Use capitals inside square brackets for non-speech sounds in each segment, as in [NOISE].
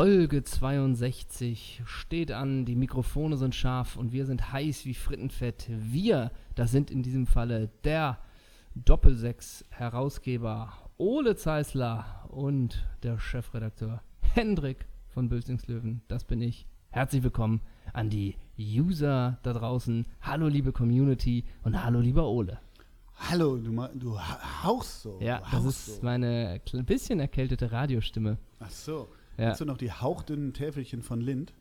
Folge 62 steht an, die Mikrofone sind scharf und wir sind heiß wie Frittenfett. Wir, das sind in diesem Falle der Doppelsechs-Herausgeber Ole Zeisler und der Chefredakteur Hendrik von Bülzingslöwen. Das bin ich. Herzlich willkommen an die User da draußen. Hallo liebe Community und hallo lieber Ole. Hallo, du, du ha- hauchst so. Ja, das ist so. meine ein bisschen erkältete Radiostimme. Ach so. Ja. Kennst du noch die hauchdünnen Täfelchen von Lind?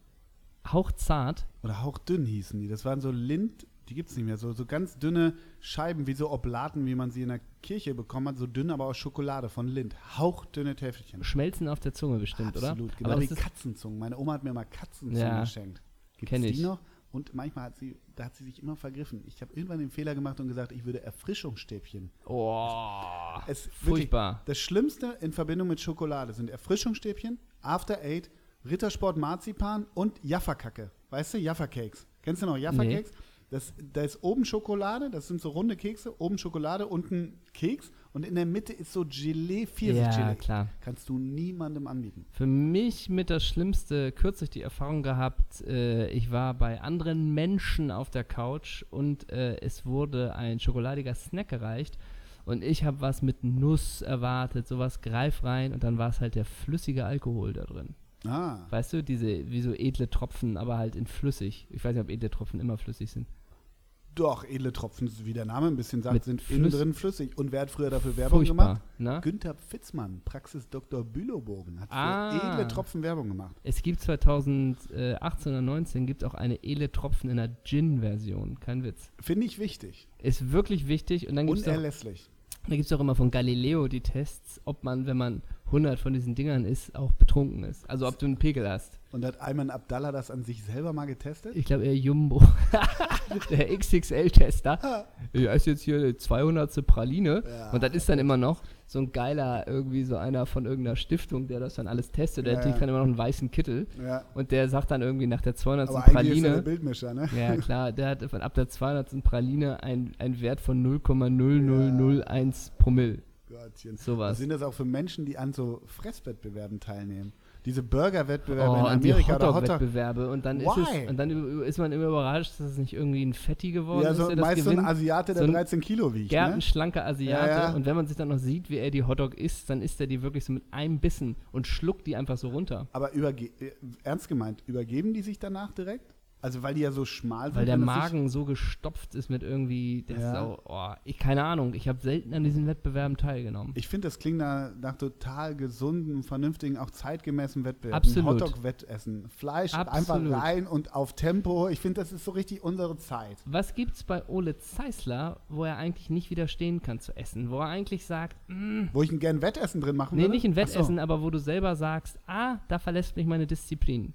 Hauchzart. Oder hauchdünn hießen die. Das waren so Lind, die gibt es nicht mehr. So, so ganz dünne Scheiben, wie so Oblaten, wie man sie in der Kirche bekommen hat. So dünn, aber aus Schokolade von Lind. Hauchdünne Täfelchen. Schmelzen auf der Zunge bestimmt, Absolut, oder? genau Aber wie Katzenzungen. Meine Oma hat mir mal Katzenzungen Ja, geschenkt. Gibt kenn es ich. die noch? Und manchmal hat sie, da hat sie sich immer vergriffen. Ich habe irgendwann den Fehler gemacht und gesagt, ich würde Erfrischungsstäbchen. oh, Es, wirklich, furchtbar. Das Schlimmste in Verbindung mit Schokolade sind Erfrischungsstäbchen, After Eight, Rittersport Marzipan und Jaffa-Kacke. Weißt du, Jaffa-Cakes. Kennst du noch Jaffa-Cakes? Das, da ist oben Schokolade, das sind so runde Kekse, oben Schokolade, unten Keks und in der Mitte ist so Gelee, Pfirsichgelee. Ja, klar. Kannst du niemandem anbieten. Für mich mit das Schlimmste, kürzlich die Erfahrung gehabt, äh, ich war bei anderen Menschen auf der Couch und äh, es wurde ein schokoladiger Snack gereicht und ich habe was mit Nuss erwartet, sowas greif rein und dann war es halt der flüssige Alkohol da drin. Ah, Weißt du, diese, wie so edle Tropfen, aber halt in flüssig. Ich weiß nicht, ob edle Tropfen immer flüssig sind. doch, edle Tropfen, wie der Name ein bisschen sagt, Mit sind Flüss- innen drin flüssig. Und wer hat früher dafür Werbung Furchtbar, gemacht? ne? Günther Pfitzmann, Praxis Dr. Bülowbogen, hat für Ah. edle Tropfen Werbung gemacht. Es gibt 2018 oder 19 gibt auch eine edle Tropfen in der Gin-Version. Kein Witz. Finde ich wichtig. Ist wirklich wichtig. Und dann gibt es auch, Unerlässlich. Da gibt's auch immer von Galileo die Tests, ob man, wenn man 100 von diesen Dingern isst, auch betrunken ist. Also ob du einen Pegel hast. Und hat Ayman Abdallah das an sich selber mal getestet? Ich glaube eher Jumbo. [LAUGHS] der XXL-Tester. Ich esse jetzt hier eine 200. Praline. Ja. Und das ist dann immer noch so ein geiler, irgendwie so einer von irgendeiner Stiftung, der das dann alles testet. Der Ja, trägt ja. dann immer noch einen weißen Kittel. Ja. Und der sagt dann irgendwie nach der 200. Aber eigentlich ist er Praline. der Bildmischer, ne? Ja, [LAUGHS] klar, der hat von ab der 200. Praline einen Wert von 0,0001 Promille. Gottchen. Was Sowas. sind das auch für Menschen, die an so Fresswettbewerben teilnehmen? Diese Burger-Wettbewerbe Oh, in und die Amerika Hotdog. Hotdog-Wettbewerbe. Und dann, ist Why? es, und dann ist man immer überrascht, dass es nicht irgendwie ein Fetti geworden Ja, ist, so der das meist so ein gewinnt. Asiate, der So ein 13 Kilo wiegt. Ne? Gärtenschlanker Asiate. Ja, ja. Und wenn man sich dann noch sieht, wie er die Hotdog isst, dann isst er die wirklich so mit einem Bissen und schluckt die einfach so runter. Aber überge äh, ernst gemeint, übergeben die sich danach direkt? Also weil die ja so schmal sind. Weil der Magen so gestopft ist mit irgendwie, das Ja. ist auch, oh, ich keine Ahnung, ich habe selten an diesen Wettbewerben teilgenommen. Ich finde, das klingt nach, nach total gesunden, vernünftigen, auch zeitgemäßen Wettbewerben. Absolut. Hotdog-Wettessen. Fleisch Absolut. einfach rein und auf Tempo. Ich finde, das ist so richtig unsere Zeit. Was gibt's bei Ole Zeisler, wo er eigentlich nicht widerstehen kann zu essen? Wo er eigentlich sagt, mm, Wo ich gern Wettessen drin machen nee, würde? nicht ein Ach so. Wettessen, aber wo du selber sagst, ah, da verlässt mich meine Disziplin.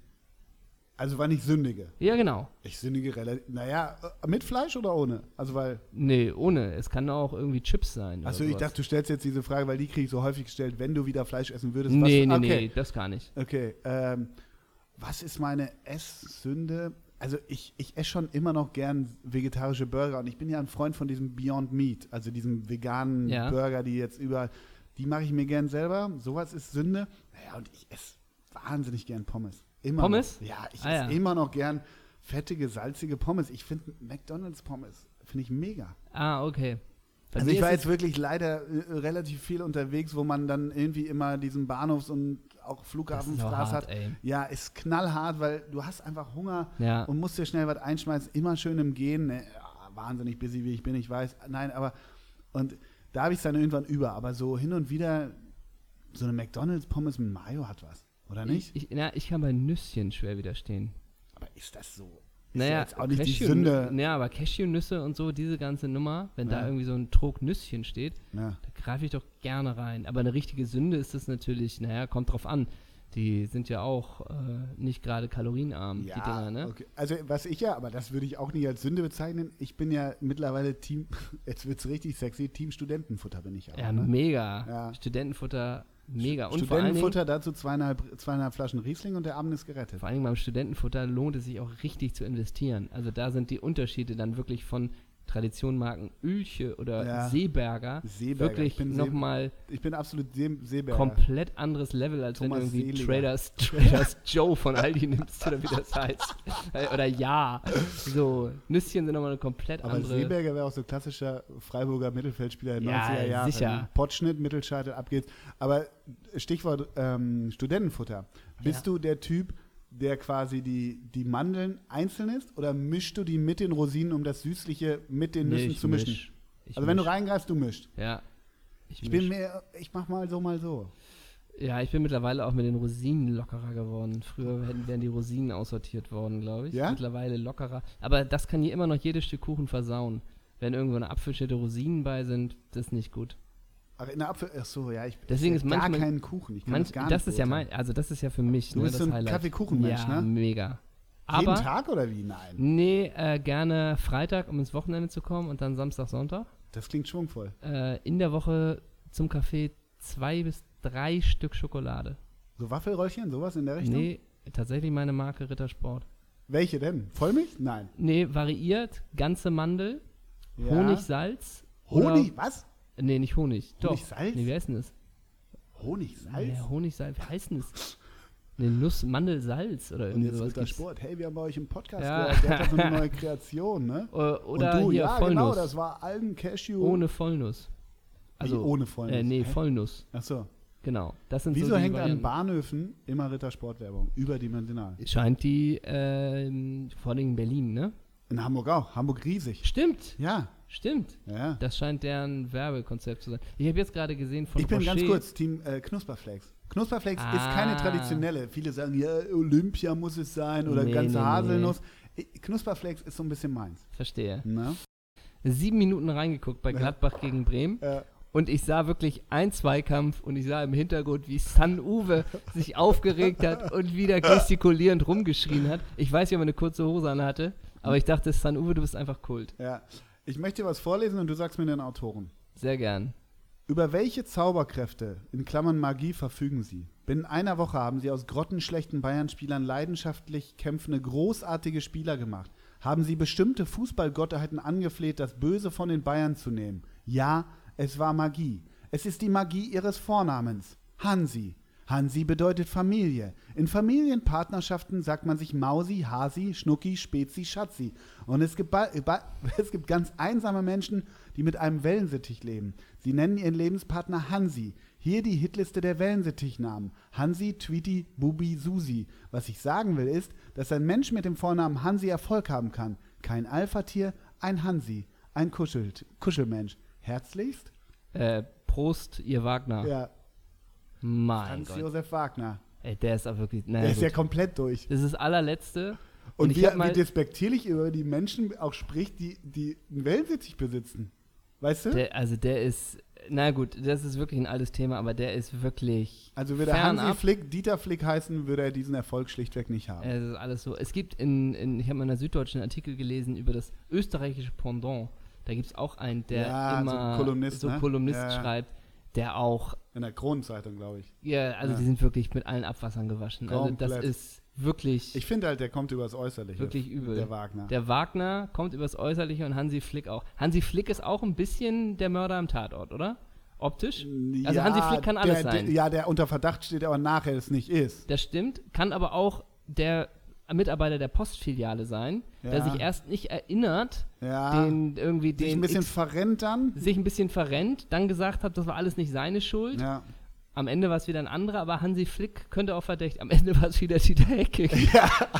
Also wann ich sündige. Ja, genau. Ich sündige relativ. Naja, äh, mit Fleisch oder ohne? Also weil. Nee, ohne. Es kann auch irgendwie Chips sein. Achso, ich dachte, du stellst jetzt diese Frage, weil die kriege ich so häufig gestellt, wenn du wieder Fleisch essen würdest. Nee, nee, was, nee, okay. das gar nicht. Okay, ähm, was ist meine Esssünde? Also ich, ich esse schon immer noch gern vegetarische Burger und ich bin ja ein Freund von diesem Beyond Meat, also diesem veganen Ja. Burger, die jetzt überall, die mache ich mir gern selber. Sowas ist Sünde. Naja, und ich esse wahnsinnig gern Pommes. Immer Pommes? Noch. Ja, ich Ah, esse ja. immer noch gern fettige, salzige Pommes. Ich finde McDonalds Pommes, finde ich mega. Ah, okay. Bei Also ich war jetzt wirklich leider äh, relativ viel unterwegs, wo man dann irgendwie immer diesen Bahnhofs- und auch hart, hat. ey. Ja, ist knallhart, weil du hast einfach Hunger Ja. und musst dir schnell was einschmeißen. Immer schön im Gehen. Ne, ja, wahnsinnig busy, wie ich bin, ich weiß. Nein, aber und da habe ich es dann irgendwann über. Aber so hin und wieder so eine McDonalds-Pommes mit Mayo hat was, oder nicht? Ich, ich, na, ich kann bei Nüsschen schwer widerstehen. aber ist das so? Ist ja Naja, jetzt auch nicht die Cashew- Sünde. Ja, aber Cashewnüsse und so, diese ganze Nummer, wenn da Ja. irgendwie so ein Trog Nüsschen steht, Ja. da greife ich doch gerne rein. Aber eine richtige Sünde ist das natürlich, naja, kommt drauf an. Die sind ja auch äh, nicht gerade kalorienarm, die Dinger, ne? okay. Also was ich ja, aber das würde ich auch nicht als Sünde bezeichnen. Ich bin ja mittlerweile Team, [LAUGHS] jetzt wird es richtig sexy, Team Studentenfutter bin ich auch. Ja, ne? mega. Ja. Studentenfutter, mega. Und vor allen, Dingen, Studentenfutter, dazu zweieinhalb, zweieinhalb Flaschen Riesling und der Abend ist gerettet. vor Dingen beim Studentenfutter lohnt es sich auch richtig zu investieren. Also da sind die Unterschiede dann wirklich von Traditionmarken Ölche oder Ja. Seeberger, Seeberger. wirklich ich bin, See, nochmal ich bin absolut See, Seeberger. komplett anderes Level, als Thomas wenn du irgendwie. Traders, [LAUGHS] Traders Joe von Aldi nimmst oder wie das heißt. Äh, oder ja. So, Nüsschen sind nochmal eine komplett Aber andere. Seeberger wäre auch so klassischer Freiburger Mittelfeldspieler in Ja, 90er Jahren. sicher. Potschnitt, Mittelscheitel, ab geht's. Aber Stichwort ähm, Studentenfutter. Bist Ja. du der Typ, der quasi die, die Mandeln einzeln isst oder mischst du die mit den Rosinen, um das Süßliche mit den Nee, Nüssen ich zu mischen? misch. Also wenn du misch. reingreifst, du mischt. Ja. Ich, Ich misch. bin mehr, ich mach mal so, mal so. Ja, ich bin mittlerweile auch mit den Rosinen lockerer geworden. Früher hätten, wären die Rosinen aussortiert worden, glaube ich. Ja? Mittlerweile lockerer. Aber das kann hier immer noch jedes Stück Kuchen versauen. Wenn irgendwo eine Apfelschnitte Rosinen bei sind, das ist nicht gut. Ach, in der Apfel, ach so, ja, ich Deswegen ist gar manchmal- keinen Kuchen. Ich kann Manch, das gar das nicht ist ja mein, also das ist ja für mich Du ne, bist das so ein. Kaffeekuchenmensch, ja, ne? mega. Jeden Aber Tag oder wie? Nein. nee, äh, gerne Freitag, um ins Wochenende zu kommen und dann Samstag, Sonntag. Das klingt schwungvoll. Äh, in der Woche zum Kaffee zwei bis drei Stück Schokolade. So Waffelröllchen, sowas in der Richtung? Nee, tatsächlich meine Marke Rittersport. Welche denn? Vollmilch? Nein. Nee, variiert, ganze Mandel, Ja. Honig, Salz. Honig, was? Nee, nicht Honig. Doch. Honig, Salz? Nee, wie heißt denn das? Honig, Salz? Nee, Honig, Salz. Wie heißt denn das? Nee, Nuss, Mandel, Salz oder Und irgendwie jetzt sowas. wird der. Sport. Hey, wir haben bei euch im Podcast Ja. gehört, der hat so eine [LAUGHS] neue Kreation, ne? Äh, Oder Und du, hier ja, Vollnuss. genau, das war Algen Cashew. ohne Vollnuss. also ohne Vollnuss. Äh, nee, Hä? Vollnuss. Ach so. Genau. Das sind Wieso so hängt an. Bahnhöfen immer Rittersportwerbung? Überdimensional. Scheint die, ähm, vor allem in Berlin, ne? In Hamburg auch. Hamburg riesig. Stimmt, Ja, stimmt. ja. Das scheint deren Werbekonzept zu sein. Ich habe jetzt gerade gesehen von Ich bin Rocher, ganz kurz, Team äh, Knusperflakes. Knusperflakes ist keine Ah. traditionelle. Viele sagen, ja, Olympia muss es sein oder Nee, ganze nee, nee. Haselnuss. Ich- Knusperflakes ist so ein bisschen meins. Verstehe. Ne? Sieben Minuten reingeguckt bei Ja. Gladbach gegen Bremen. Äh, Und ich sah wirklich ein Zweikampf und ich sah im Hintergrund, wie San Uwe sich aufgeregt hat und wieder gestikulierend rumgeschrien hat. Ich weiß nicht, ob er eine kurze Hose an hatte, aber ich dachte, San Uwe, du bist einfach Kult. ja. Ich möchte dir was vorlesen und du sagst mir den Autoren. Sehr gern. Über welche Zauberkräfte, in Klammern Magie, verfügen sie? Binnen einer Woche haben sie aus grottenschlechten Bayern-Spielern leidenschaftlich kämpfende, großartige Spieler gemacht. Haben sie bestimmte Fußballgottheiten angefleht, das Böse von den Bayern zu nehmen? Ja, es war Magie. Es ist die Magie ihres Vornamens. Hansi. Hansi bedeutet Familie. In Familienpartnerschaften sagt man sich Mausi, Hasi, Schnucki, Spezi, Schatzi. Und es gibt, [LAUGHS] es gibt ganz einsame Menschen, die mit einem Wellensittich leben. Sie nennen ihren Lebenspartner Hansi. Hier die Hitliste der Wellensittichnamen. Hansi, Tweety, Bubi, Susi. Was ich sagen will ist, dass ein Mensch mit dem Vornamen Hansi Erfolg haben kann. Kein Alpha-Tier, ein Hansi. Ein Kuschel Kuschelmensch. Herzlichst? Äh, Prost, ihr Wagner. Ja, Mein Hans Gott. Josef Wagner. Ey, der ist auch wirklich. Der Naja, ist ja gut. komplett durch. das ist das allerletzte. Und, ich wie, mal- wie despektierlich über die Menschen auch spricht, die, die einen Wellensittich besitzen. Weißt du? Der, also der ist. Na gut, das ist wirklich ein altes Thema, aber der ist wirklich. also würde Hansi fernab. Flick, Dieter Flick heißen, würde er diesen Erfolg schlichtweg nicht haben. Es ist alles so. Es gibt in, in ich habe mal in der Süddeutschen einen Artikel gelesen über das österreichische Pendant. Da gibt es auch einen, der Ja, so immer Kolumnist, so ne? Kolumnist Ja. schreibt, der auch, In der Kronenzeitung, glaube ich. ja, also Ja. die sind wirklich mit allen Abwassern gewaschen. Also das Komplett. ist wirklich, Ich finde halt, der kommt übers Äußerliche. wirklich übel. Der Wagner. Der Wagner kommt übers Äußerliche und Hansi Flick auch. Hansi Flick ist auch ein bisschen der Mörder am Tatort, oder? Optisch? Also Hansi Flick kann alles der, sein. Der, ja, der unter Verdacht steht, aber nachher es nicht ist. Das stimmt, kann aber auch der Mitarbeiter der Postfiliale sein, der Ja. sich erst nicht erinnert, Ja. den irgendwie sich den ein bisschen X- verrennt dann. sich ein bisschen verrennt, dann gesagt hat, das war alles nicht seine Schuld. Ja. Am Ende war es wieder ein anderer, aber Hansi Flick könnte auch verdächtig. Am Ende war es wieder Dieter Hecking. [LAUGHS]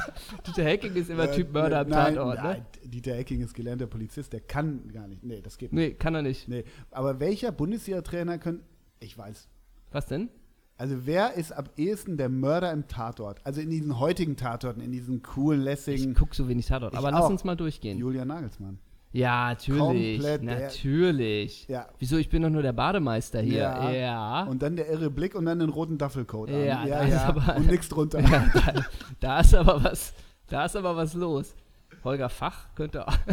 [LAUGHS] Dieter Hecking ist immer Äh, Typ Mörder am nein, Tatort, nein, ne? Dieter Ecking ist gelernter Polizist, der kann gar nicht. Nee, das geht nicht. Nee, kann er nicht. Nee. Aber welcher Bundesliga-Trainer können. Ich weiß. Was denn? Also wer ist am ehesten der Mörder im Tatort? Also in diesen heutigen Tatorten, in diesen coolen, Ich lässigen. guck so wenig Tatort. Ich Aber lass auch. uns mal durchgehen. Julian Nagelsmann. Ja, natürlich. Komplett der- natürlich. Ja. Wieso? Ich bin doch nur der Bademeister hier. Ja. Ja. Und dann der irre Blick und dann den roten Duffelcoat an. Ja, ja, da ist ja. aber- und nichts drunter. [LAUGHS] Ja, da, da ist aber was, da ist aber was los. Holger Fach könnte auch. [LAUGHS]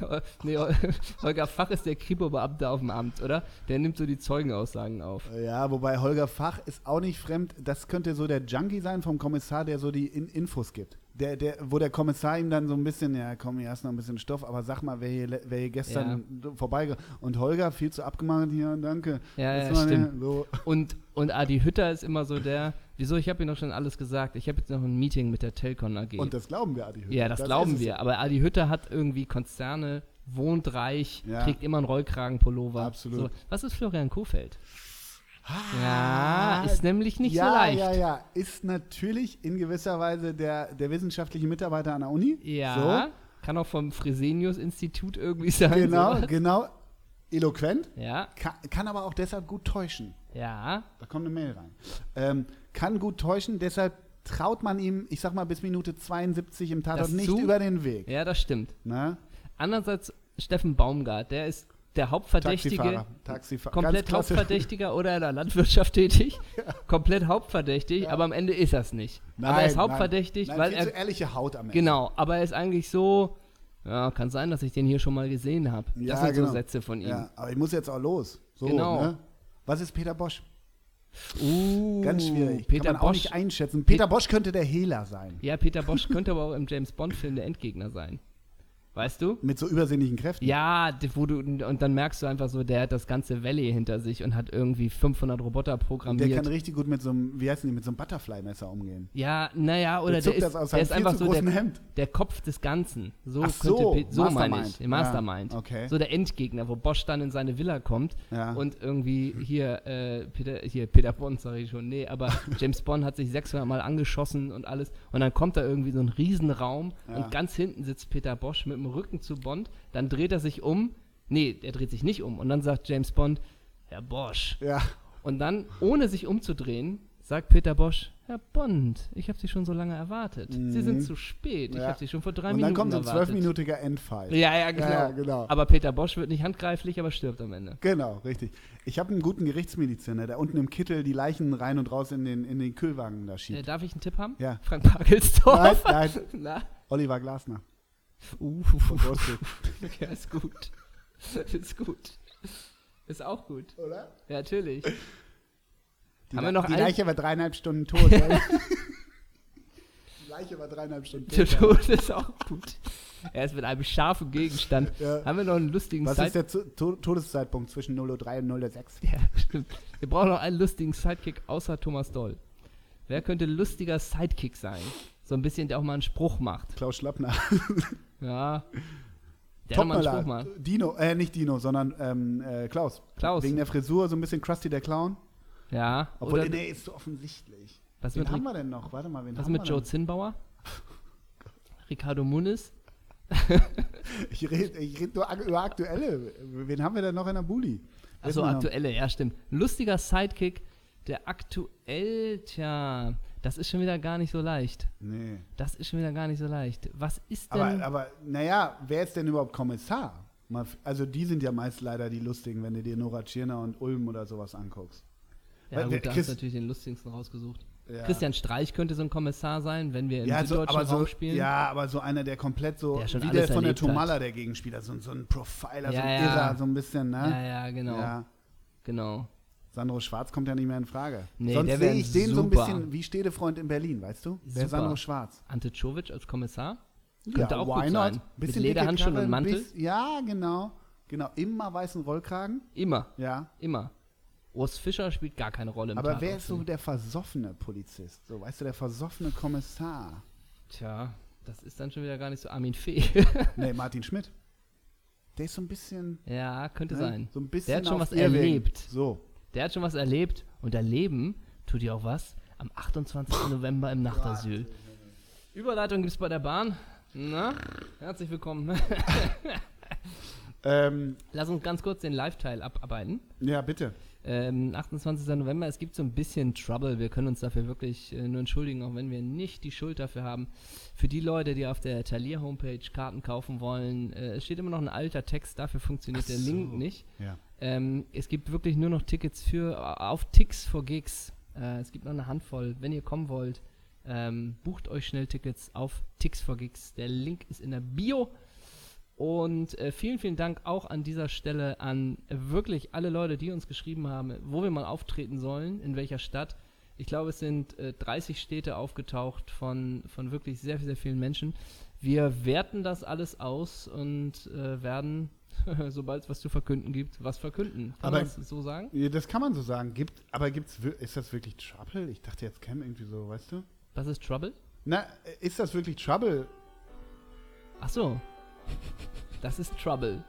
[LAUGHS] nee, [LAUGHS] Holger Fach ist der Kripo-Beamte auf dem Amt, oder? Der nimmt so die Zeugenaussagen auf. Ja, wobei Holger Fach ist auch nicht fremd. Das könnte so der Junkie sein vom Kommissar, der so die In Infos gibt. Der, der, wo der Kommissar ihm dann so ein bisschen, ja komm, hier hast noch ein bisschen Stoff, aber sag mal, wer hier, wer hier gestern ja. vorbeigegangen Und Holger viel zu abgemacht, hier, danke. Ja, ja stimmt. So. Und, und Adi Hütter ist immer so der, wieso, ich habe ihm noch schon alles gesagt, ich habe jetzt noch ein Meeting mit der Telcon AG. Und das glauben wir, Adi Hütter. Ja, das, das glauben wir, aber Adi Hütter hat irgendwie Konzerne, wohnt reich, ja. trägt immer einen Rollkragenpullover. Absolut. So. Was ist Florian Kofeld? ja, ist nämlich nicht ja, so leicht. Ja, ja, ist natürlich in gewisser Weise der, der wissenschaftliche Mitarbeiter an der Uni. Ja, so. kann auch vom Fresenius-Institut irgendwie sein. Genau, sowas. genau. Eloquent. Ja. Kann, kann, aber auch deshalb gut täuschen. Ja. Da kommt eine Mail rein. Ähm, kann gut täuschen, deshalb traut man ihm, ich sag mal, bis Minute 72 im Tatort nicht zu? über den Weg. Ja, das stimmt. Na? Andererseits Steffen Baumgart, der ist der Hauptverdächtige, Taxifahrer. Taxifahrer. komplett Hauptverdächtiger oder in der Landwirtschaft tätig, [LAUGHS] ja. komplett hauptverdächtig, ja. aber am Ende ist er es nicht. Nein, aber er ist hauptverdächtig, nein. weil Nein, er so ehrliche Haut am Ende. Genau, aber er ist eigentlich so, ja, kann sein, dass ich den hier schon mal gesehen habe. Ja, das sind genau. so Sätze von ihm. Ja, aber ich muss jetzt auch los. So, genau. Ne? Was ist Peter Bosch? Uh, Ganz schwierig. Peter Kann man Bosch, auch nicht einschätzen. Peter Bosch könnte der Hehler sein. Ja, Peter Bosch könnte aber auch im James Bond-Film der Endgegner sein. Weißt du? Mit so übersinnlichen Kräften. Ja, wo du, und dann merkst du einfach so, der hat das ganze Valley hinter sich und hat irgendwie 500 Roboter programmiert. Der kann richtig gut mit so einem, wie heißt die, mit so einem Butterfly-Messer umgehen. Ja, naja, oder der, der ist, der ist einfach so der, der, Kopf des Ganzen. So Ach so, könnte, so meine ich, Mastermind. Ja, okay. So der Endgegner, wo Bosch dann in seine Villa kommt ja. und irgendwie hier, äh, Peter, hier, Peter Bond, sag ich schon, nee, aber [LAUGHS] James Bond hat sich 600 Mal angeschossen und alles und dann kommt da irgendwie so ein Riesenraum ja. und ganz hinten sitzt Peter Bosch mit dem Rücken zu Bond dann dreht er sich um. Nee, er dreht sich nicht um. Und dann sagt James Bond, Herr Bosch. Ja. Und dann, ohne sich umzudrehen, sagt Peter Bosch, Herr Bond, ich habe Sie schon so lange erwartet. Mhm. Sie sind zu spät. Ja. Ich habe Sie schon vor drei Minuten erwartet. Und dann kommt so ein zwölfminütiger Endfight. Ja, ja genau. ja, genau. Aber Peter Bosch wird nicht handgreiflich, aber stirbt am Ende. Genau, richtig. Ich habe einen guten Gerichtsmediziner, der unten im Kittel die Leichen rein und raus in den, in den Kühlwagen da schiebt. Äh, darf ich einen Tipp haben? Ja. Frank Pagelsdorf? Nein, nein. [LAUGHS] Oliver Glasner. Uh, [LAUGHS] ja, ist gut. Ist gut. Ist auch gut. Oder? Ja, natürlich. Die, Haben wir noch [LAUGHS] die Leiche war dreieinhalb Stunden tot. die Leiche war dreieinhalb Stunden tot. Der Tod ist auch gut. Er ist mit einem scharfen Gegenstand. Ja. Haben wir noch einen lustigen Was Side ist der to Todeszeitpunkt zwischen 0.03 und 0.06? [LAUGHS] Ja, stimmt. Wir brauchen noch einen lustigen Sidekick außer Thomas Doll. Wer könnte lustiger Sidekick sein? So ein bisschen, der auch mal einen Spruch macht. Klaus Schlappner. [LAUGHS] ja. Der mal einen Spruch macht. Dino, äh, nicht Dino, sondern ähm, äh, Klaus. Klaus. Wegen der Frisur, so ein bisschen Krusty der Clown. Ja. Obwohl, oder nee, ist so offensichtlich. Was wen haben wir denn noch? Warte mal, wen was haben mit Joe Zinnbauer? [LAUGHS] Ricardo Muniz? ich rede ich red nur über aktuelle. Wen haben wir denn noch in der Bulli? Achso, aktuelle, ja, stimmt. Lustiger Sidekick, der aktuell, tja, das ist schon wieder gar nicht so leicht. Nee. Das ist schon wieder gar nicht so leicht. Was ist denn. Aber, aber naja, wer ist denn überhaupt Kommissar? Also, die sind ja meist leider die lustigen, wenn du dir Nora Tschirner und Ulm oder sowas anguckst. Ja, Weil, gut, da hast du natürlich den lustigsten rausgesucht. Ja. Christian Streich könnte so ein Kommissar sein, wenn wir im ja, süddeutschen so, Raum spielen. Ja, aber so einer, der komplett so, der wie der von der Tomala, der Gegenspieler, so, so ein Profiler, ja, so ein Irrer, so ein bisschen, ne? Ja, ja, genau. Ja. Genau. Sandro Schwarz kommt ja nicht mehr in Frage. Nee, Sonst sehe ich den super. so ein bisschen wie Städtefreund in Berlin, weißt du? Super. Der Sandro Schwarz. Ante Czovic als Kommissar? Könnte ja, auch why gut not? sein. Bisschen Mit Lederhandschuhen und Mantel? Bis, ja, genau. Genau, immer weißen Rollkragen. Immer. Ja. Immer. Urs Fischer spielt gar keine Rolle im Aber wer ist so der versoffene Polizist? So, weißt du, der versoffene Kommissar? Tja, das ist dann schon wieder gar nicht so Armin Fee. [LAUGHS] nee, Martin Schmidt. Der ist so ein bisschen. Ja, könnte ne? sein. So ein bisschen. Der hat schon was erlebt. So. Der hat schon was erlebt und erleben tut ihr auch was am 28. November im Nachtasyl. Überleitung gibt es bei der Bahn. Na, herzlich willkommen. [LAUGHS] ähm, Lass uns ganz kurz den Live-Teil abarbeiten. Ja, bitte. Ähm, 28. November, es gibt so ein bisschen Trouble. Wir können uns dafür wirklich äh, nur entschuldigen, auch wenn wir nicht die Schuld dafür haben. Für die Leute, die auf der Talier-Homepage Karten kaufen wollen, äh, es steht immer noch ein alter Text, dafür funktioniert Ach der so. Link nicht. Ja. Ähm, es gibt wirklich nur noch Tickets für auf Tix for Gigs. Äh, es gibt noch eine Handvoll. Wenn ihr kommen wollt, ähm, bucht euch schnell Tickets auf Tix for Gigs. Der Link ist in der Bio. Und äh, vielen, vielen Dank auch an dieser Stelle an äh, wirklich alle Leute, die uns geschrieben haben, wo wir mal auftreten sollen, in welcher Stadt. Ich glaube, es sind äh, 30 Städte aufgetaucht von, von wirklich sehr, sehr vielen Menschen. Wir werten das alles aus und äh, werden, [LAUGHS] sobald es was zu verkünden gibt, was verkünden. Kann aber, man das so sagen? Ja, das kann man so sagen. Gibt, aber gibt's, ist das wirklich Trouble? Ich dachte jetzt käme irgendwie so, weißt du? Was ist Trouble? Na, ist das wirklich Trouble? Ach so. [LAUGHS] Das ist Trouble.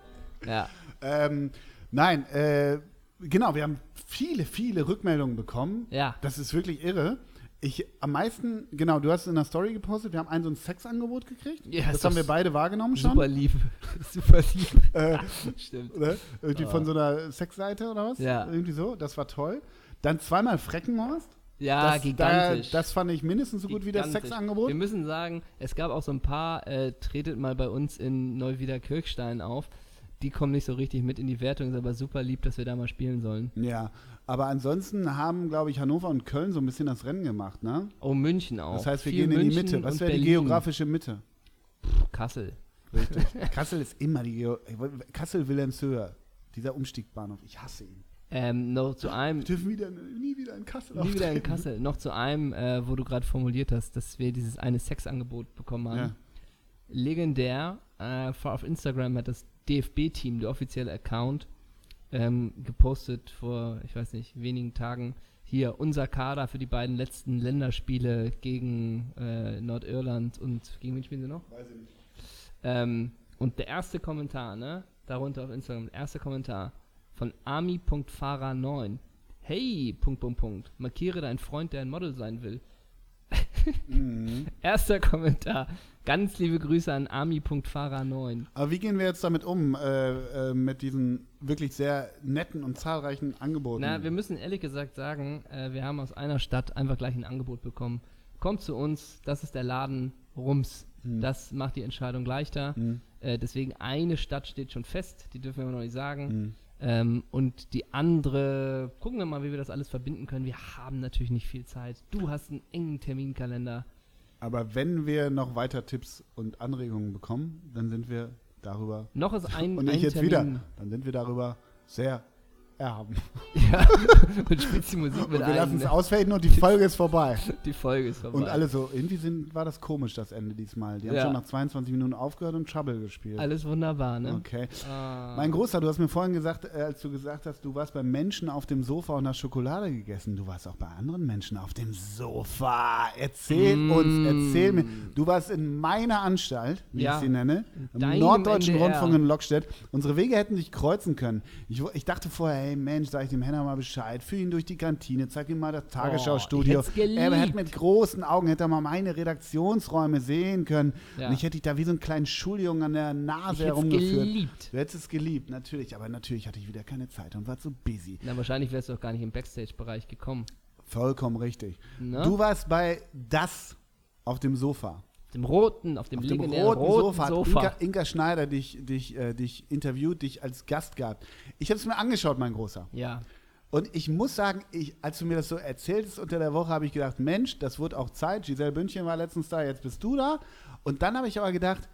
Ja. ähm, nein, äh, genau, wir haben viele, viele Rückmeldungen bekommen. Ja. Das ist wirklich irre. Ich am meisten, genau, du hast in der Story gepostet, wir haben ein so ein Sexangebot gekriegt. Ja, das haben wir beide wahrgenommen schon. Super lieb. [LAUGHS] super lieb. äh, [LAUGHS] Stimmt. Oder? Irgendwie oh. von so einer Sexseite oder was? Ja. Irgendwie so, das war toll. Dann zweimal Freckenhorst. Ja, das, gigantisch. Da, das fand ich mindestens so gigantisch. gut wie das Sexangebot. Wir müssen sagen, es gab auch so ein paar, äh, tretet mal bei uns in Neuwieder Kirchstein auf. Die kommen nicht so richtig mit in die Wertung, ist aber super lieb, dass wir da mal spielen sollen. Ja, aber ansonsten haben, glaube ich, Hannover und Köln so ein bisschen das Rennen gemacht, ne? Oh, München auch. Das heißt, wir Viel gehen in die Mitte. Was wäre die geografische Mitte? Pff, Kassel. Richtig. [LAUGHS] Kassel ist immer die Geo Kassel-Wilhelmshöhe. Dieser Umstiegbahnhof. Ich hasse ihn. Ähm, noch zu einem. Wir dürfen wieder, nie wieder in Kassel Nie wieder in Kassel. Noch zu einem, äh, wo du gerade formuliert hast, dass wir dieses eine Sexangebot bekommen haben. Ja. Legendär. Äh, auf Instagram hat das DFB-Team, der offizielle Account, ähm, gepostet vor, ich weiß nicht, wenigen Tagen. Hier unser Kader für die beiden letzten Länderspiele gegen äh, Nordirland und gegen wen spielen sie noch? Weiß ich nicht. Ähm, und der erste Kommentar, ne? Darunter auf Instagram, der erste Kommentar von Ami.Fahrer9. Hey, Punkt, Punkt, Punkt. Markiere deinen Freund, der ein Model sein will. Mhm. Erster Kommentar. Ganz liebe Grüße an Ami.Fahrer9. Aber wie gehen wir jetzt damit um, äh, äh, mit diesen wirklich sehr netten und zahlreichen Angeboten? Na, wir müssen ehrlich gesagt sagen, äh, wir haben aus einer Stadt einfach gleich ein Angebot bekommen. Kommt zu uns, das ist der Laden, Rums. Mhm. Das macht die Entscheidung leichter. Mhm. Äh, deswegen eine Stadt steht schon fest, die dürfen wir noch nicht sagen. Ähm, und die andere, gucken wir mal, wie wir das alles verbinden können. Wir haben natürlich nicht viel Zeit. Du hast einen engen Terminkalender. Aber wenn wir noch weiter Tipps und Anregungen bekommen, dann sind wir darüber. Noch ist [LAUGHS] ein, und ich ein jetzt Termin. wieder. Dann sind wir darüber sehr erhaben. [LAUGHS] Ja, [LAUGHS] und spielst die Musik mit und Wir lassen es ne? ausfaden und die Folge ist vorbei. Die Folge ist vorbei. Und alle so, irgendwie sind, war das komisch, das Ende diesmal. Die haben ja. schon nach 22 Minuten aufgehört und Trouble gespielt. Alles wunderbar, ne? Okay. Ah. Mein Großer, du hast mir vorhin gesagt, äh, als du gesagt hast, du warst bei Menschen auf dem Sofa und hast Schokolade gegessen. Du warst auch bei anderen Menschen auf dem Sofa. Erzähl mm. uns, erzähl mir. Du warst in meiner Anstalt, wie ja. ich sie nenne, im Norddeutschen NDR. Rundfunk in Lockstedt. Unsere Wege hätten sich kreuzen können. Ich, ich dachte vorher, hey Mensch, sag ich dem Henner mal Bescheid, führ ihn durch die Kantine, zeig ihm mal das Tagesschau-Studio. Oh, er hätte mit großen Augen, hätte er mal meine Redaktionsräume sehen können. Ja. Und ich hätte dich da wie so einen kleinen Schuljungen an der Nase ich herumgeführt. geliebt. Du hättest es geliebt, natürlich. Aber natürlich hatte ich wieder keine Zeit und war zu busy. Na, wahrscheinlich wärst du auch gar nicht im Backstage-Bereich gekommen. Vollkommen richtig. Na? Du warst bei das auf dem Sofa. Auf dem roten, auf dem, auf dem roten, roten Sofa, Sofa. Inka, Inka, Schneider dich, dich, äh, dich interviewt, dich als Gast gehabt. Ich habe es mir angeschaut, mein Großer. Ja. Und ich muss sagen, ich, als du mir das so erzähltest unter der Woche, habe ich gedacht, Mensch, das wird auch Zeit. Giselle Bündchen war letztens da, jetzt bist du da. Und dann habe ich aber gedacht,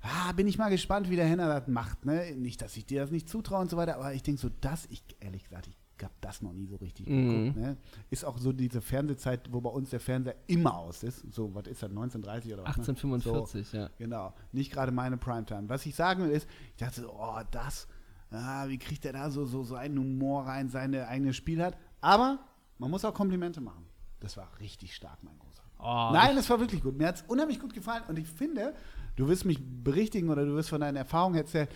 ah, bin ich mal gespannt, wie der Henner das macht. Ne? Nicht, dass ich dir das nicht zutraue und so weiter, aber ich denke so, das, ich ehrlich gesagt, ich habe das noch nie so richtig mhm. geguckt. Ne? Ist auch so diese Fernsehzeit, wo bei uns der Fernseher immer aus ist. So, was ist das, 1930 oder was? 1845, ne? ja. Genau, nicht gerade meine Primetime. Was ich sagen will ist, ich dachte so, oh, das ah, wie kriegt er da so, so, so einen Humor rein, seine eigene Spiel hat. Aber man muss auch Komplimente machen. Das war richtig stark, mein Großer. Oh, Nein, es war wirklich gut. Mir hat es unheimlich gut gefallen und ich finde, du wirst mich berichtigen oder du wirst von deinen Erfahrungen erzählen.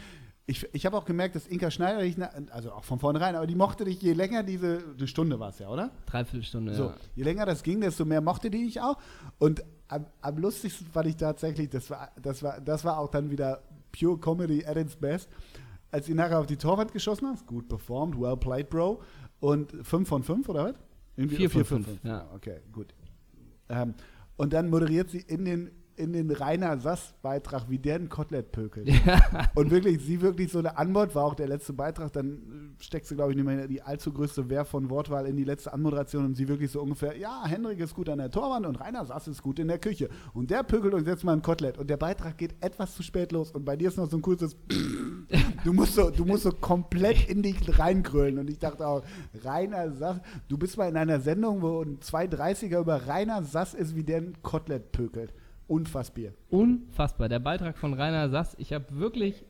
Ich, ich habe auch gemerkt, dass Inka Schneider dich, also auch von vornherein, aber die mochte dich, je länger diese, eine Stunde war es ja, oder? Dreiviertelstunde, so, ja. Je länger das ging, desto mehr mochte die dich auch. Und am, am lustigsten fand ich tatsächlich, das war, das, war, das war auch dann wieder pure Comedy at its best als ihr nachher auf die Torwand geschossen hast, gut performed, well played, Bro. Und 5 von 5 oder was? 4 von 5. Ja. Okay, gut. Ähm, und dann moderiert sie in den in den Rainer Sass-Beitrag, wie der ein Kotelett pökelt. Ja. Und wirklich, sie wirklich so eine Antwort, war auch der letzte Beitrag, dann steckst du, glaube ich, nicht mehr die allzu größte Wehr von Wortwahl in die letzte Anmoderation und sie wirklich so ungefähr, ja, Henrik ist gut an der Torwand und Rainer Sass ist gut in der Küche. Und der pökelt uns jetzt mal ein Kotelett. Und der Beitrag geht etwas zu spät los und bei dir ist noch so ein kurzes Du musst so, du musst so komplett in dich reingrölen. Und ich dachte auch, Rainer Sass, du bist mal in einer Sendung, wo ein 230er über Rainer Sass ist, wie der ein Kotelett pökelt. Unfassbar. Unfassbar. Der Beitrag von Rainer Sass, ich habe wirklich,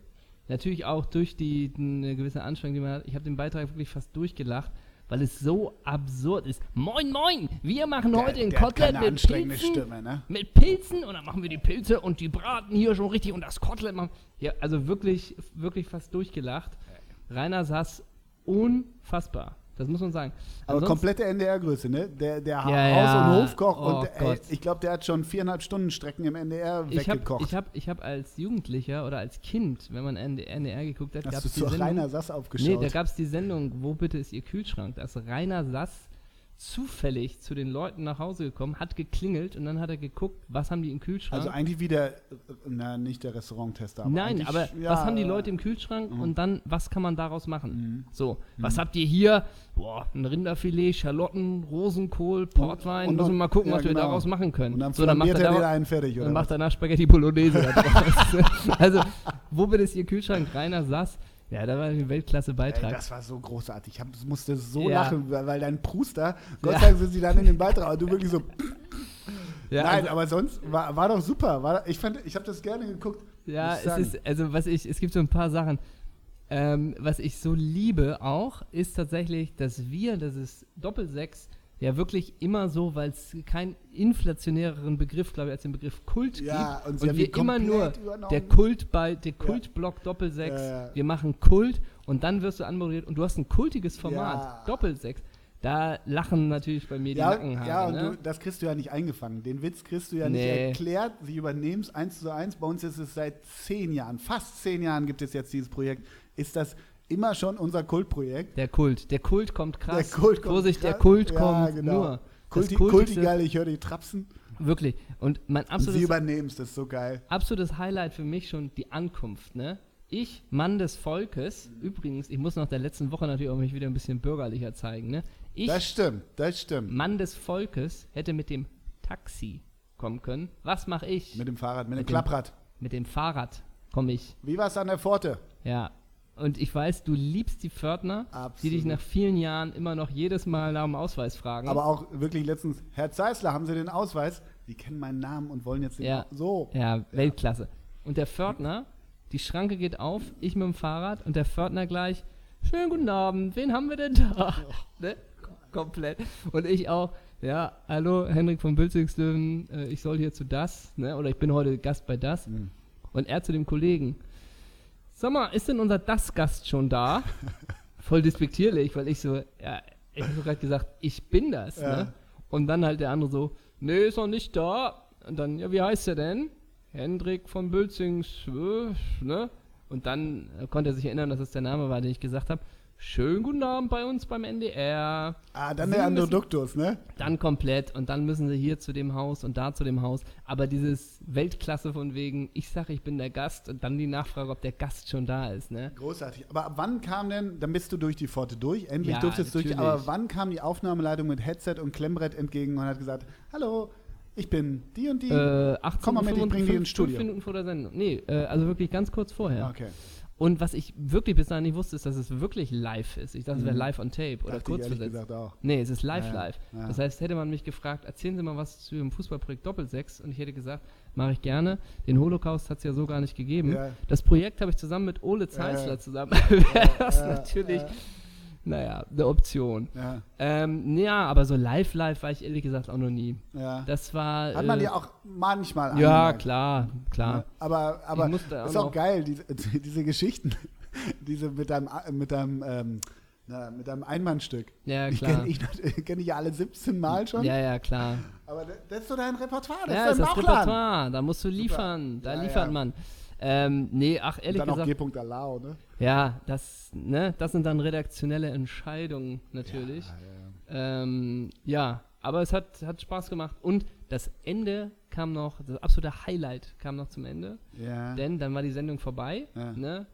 natürlich auch durch die eine gewisse Anstrengung, die man hat, ich habe den Beitrag wirklich fast durchgelacht, weil es so absurd ist. Moin, moin, wir machen heute der hat Kotelett keine mit Pilzen, Stimme, ne? mit Pilzen und dann machen wir die Pilze und die braten hier schon richtig und das Kotelett machen. Ja, also wirklich, wirklich fast durchgelacht. Rainer Sass, unfassbar. Das muss man sagen. Aber Ansonsten- komplette NDR-Größe, ne? Der, der Ja, Haus- ja. und Hofkoch Oh und ey, ich glaube, der hat schon viereinhalb Stunden Strecken im NDR ich habe weggekocht. ich hab, ich hab als Jugendlicher oder als Kind, wenn man NDR, geguckt hat, gab Hast du es die zu Sendung, Rainer Sass Nee, aufgeschaut? da gab es die Sendung, wo bitte ist Ihr Kühlschrank? Da ist Rainer Sass zufällig zu den Leuten nach Hause gekommen, hat geklingelt und dann hat er geguckt, was haben die im Kühlschrank. also eigentlich wie der, na, nicht der Restauranttester. aber Nein, aber ja, was haben die Leute im Kühlschrank Mhm. und dann, was kann man daraus machen? Mhm. So, was habt ihr hier? Boah, ein Rinderfilet, Schalotten, Rosenkohl, Portwein. und Müssen wir mal gucken, ja, was wir genau. daraus machen können. Und dann so, dann macht er daraus, einen fertig, oder dann macht danach Spaghetti Bolognese [LAUGHS] also, wo bitte ist Ihr Kühlschrank? Rainer Sass. Ja, da war ein Weltklasse-Beitrag. das war so großartig. Ich musste so Ja. lachen, weil, dein Pruster, Gott Ja. sei Dank sind sie dann in den Beitrag, aber du wirklich so. ja, Nein, also- aber sonst war, war doch super. War, ich fand, ich habe das gerne geguckt. Ja, es ist, also was ich, es gibt so ein paar Sachen. Ähm, was ich so liebe auch, ist tatsächlich, dass wir, das ist Doppelsechs, ja wirklich immer so, weil es keinen inflationäreren Begriff, glaube ich, als den Begriff Kult Ja, gibt. und haben wir immer nur übernommen. der Kult bei, der Kultblock Doppelsechs, Ja, wir machen Kult und dann wirst du anmoderiert und du hast ein kultiges Format, Ja. Doppelsechs. Da lachen natürlich bei mir die Ja, Nackenhaare. ja und ne? du, das kriegst du ja nicht eingefangen. Den Witz kriegst du ja nicht Nee. erklärt. Sie übernehmen es eins zu eins. Bei uns ist es seit zehn Jahren, fast zehn Jahren gibt es jetzt dieses Projekt. Ist das immer schon unser Kultprojekt? Der Kult. Der Kult kommt krass. Der Kult kommt Vorsicht, der krass. Kult Ja, kommt genau. nur. Kulti, Kultigste- Kultigeil, ich höre die Trapsen. Wirklich. Und mein Und sie absolutes, übernehmen es, das ist so geil. absolutes Highlight für mich schon die Ankunft, ne? Ich, Mann des Volkes, übrigens, ich muss nach der letzten Woche natürlich auch mich wieder ein bisschen bürgerlicher zeigen, ne? Ich, Das stimmt, das stimmt. Mann des Volkes, hätte mit dem Taxi kommen können. Was mache ich? Mit dem Fahrrad, mit dem Mit dem- Klapprad. Mit dem Fahrrad komme ich. Wie war es an der Pforte? Ja. Und ich weiß, du liebst die Pförtner, die dich Absolut. nach vielen Jahren immer noch jedes Mal nach dem Ausweis fragen. Aber auch wirklich letztens, Herr Zeisler, haben Sie den Ausweis? Die kennen meinen Namen und wollen jetzt den Ja. so. Ja, Weltklasse. Und der Pförtner, die Schranke geht auf, ich mit dem Fahrrad und der Pförtner gleich, schönen guten Abend, wen haben wir denn da? [LAUGHS] ne? Komplett. Und ich auch, ja, hallo, Henrik von Bülzigslöwen, äh, ich soll hier zu das, ne? oder ich bin heute Gast bei das. Mhm. Und er zu dem Kollegen, sag mal, ist denn unser Das-Gast schon da? [LAUGHS] Voll despektierlich, weil ich so, ja, ich habe gerade gesagt, ich bin das. Ja. Ne? Und dann halt der andere so, nee, ist noch nicht da. Und dann, ja, wie heißt er denn? Hendrik von Bülzings, äh, ne? Und dann konnte er sich erinnern, dass es der Name war, den ich gesagt habe. Schönen guten Abend bei uns beim NDR. Ah, dann Sie der Androduktus, ne? Dann komplett und dann müssen sie hier zu dem Haus und da zu dem Haus. Aber dieses Weltklasse von wegen, ich sage, ich bin der Gast und dann die Nachfrage, ob der Gast schon da ist, ne? Großartig. Aber ab wann kam denn, dann bist du durch die Pforte durch, endlich Ja, durftest du durch, aber wann kam die Aufnahmeleitung mit Headset und Klemmbrett entgegen und hat gesagt, hallo, ich bin die und die. Äh, 18 Komm mal mit, ich bring die ins Studio. Minuten vor der Sendung. Nee, äh, also wirklich ganz kurz vorher. Okay. Und was ich wirklich bis dahin nicht wusste, ist, dass es wirklich live ist. Ich dachte, es wäre Mhm. live on tape oder Dachte kurz ich ehrlich versetzt. gesagt auch. Nee, es ist live Ja, ja. live. Ja. Das heißt, hätte man mich gefragt, erzählen Sie mal was zu Ihrem Fußballprojekt Doppelsechs und ich hätte gesagt, mache ich gerne. Den Holocaust hat es ja so gar nicht gegeben. Ja. Das Projekt habe ich zusammen mit Ole Zeisler zusammen. [LAUGHS] wäre das natürlich. Naja, eine Option. Ja, Ähm, ja, aber so live live war ich ehrlich gesagt auch noch nie. ja. Das war. Hat man äh, ja auch manchmal Ja, angemerkt. klar, klar. Ja, Aber, aber auch ist auch noch- geil, diese, [LAUGHS] diese Geschichten, [LAUGHS] diese mit deinem, mit deinem, ähm, na, mit deinem Einmannstück. Ja, Die klar. kenne ich, kenn ich ja alle 17 Mal schon. Ja, ja, klar. Aber das, das ist so dein Repertoire, das ja, ist ist dein das Bauchladen. Repertoire. Da musst du liefern. Da Ja, liefert man. Ähm, nee, ach, Und ehrlich dann auch gesagt. G. Alao, ne? Ja, das, ne, das sind dann redaktionelle Entscheidungen natürlich. Ja, ja. Ähm, ja, aber es hat, hat Spaß gemacht und das Ende kam noch, das absolute Highlight kam noch zum Ende. Ja. Denn dann war die Sendung vorbei. Ja. Ne?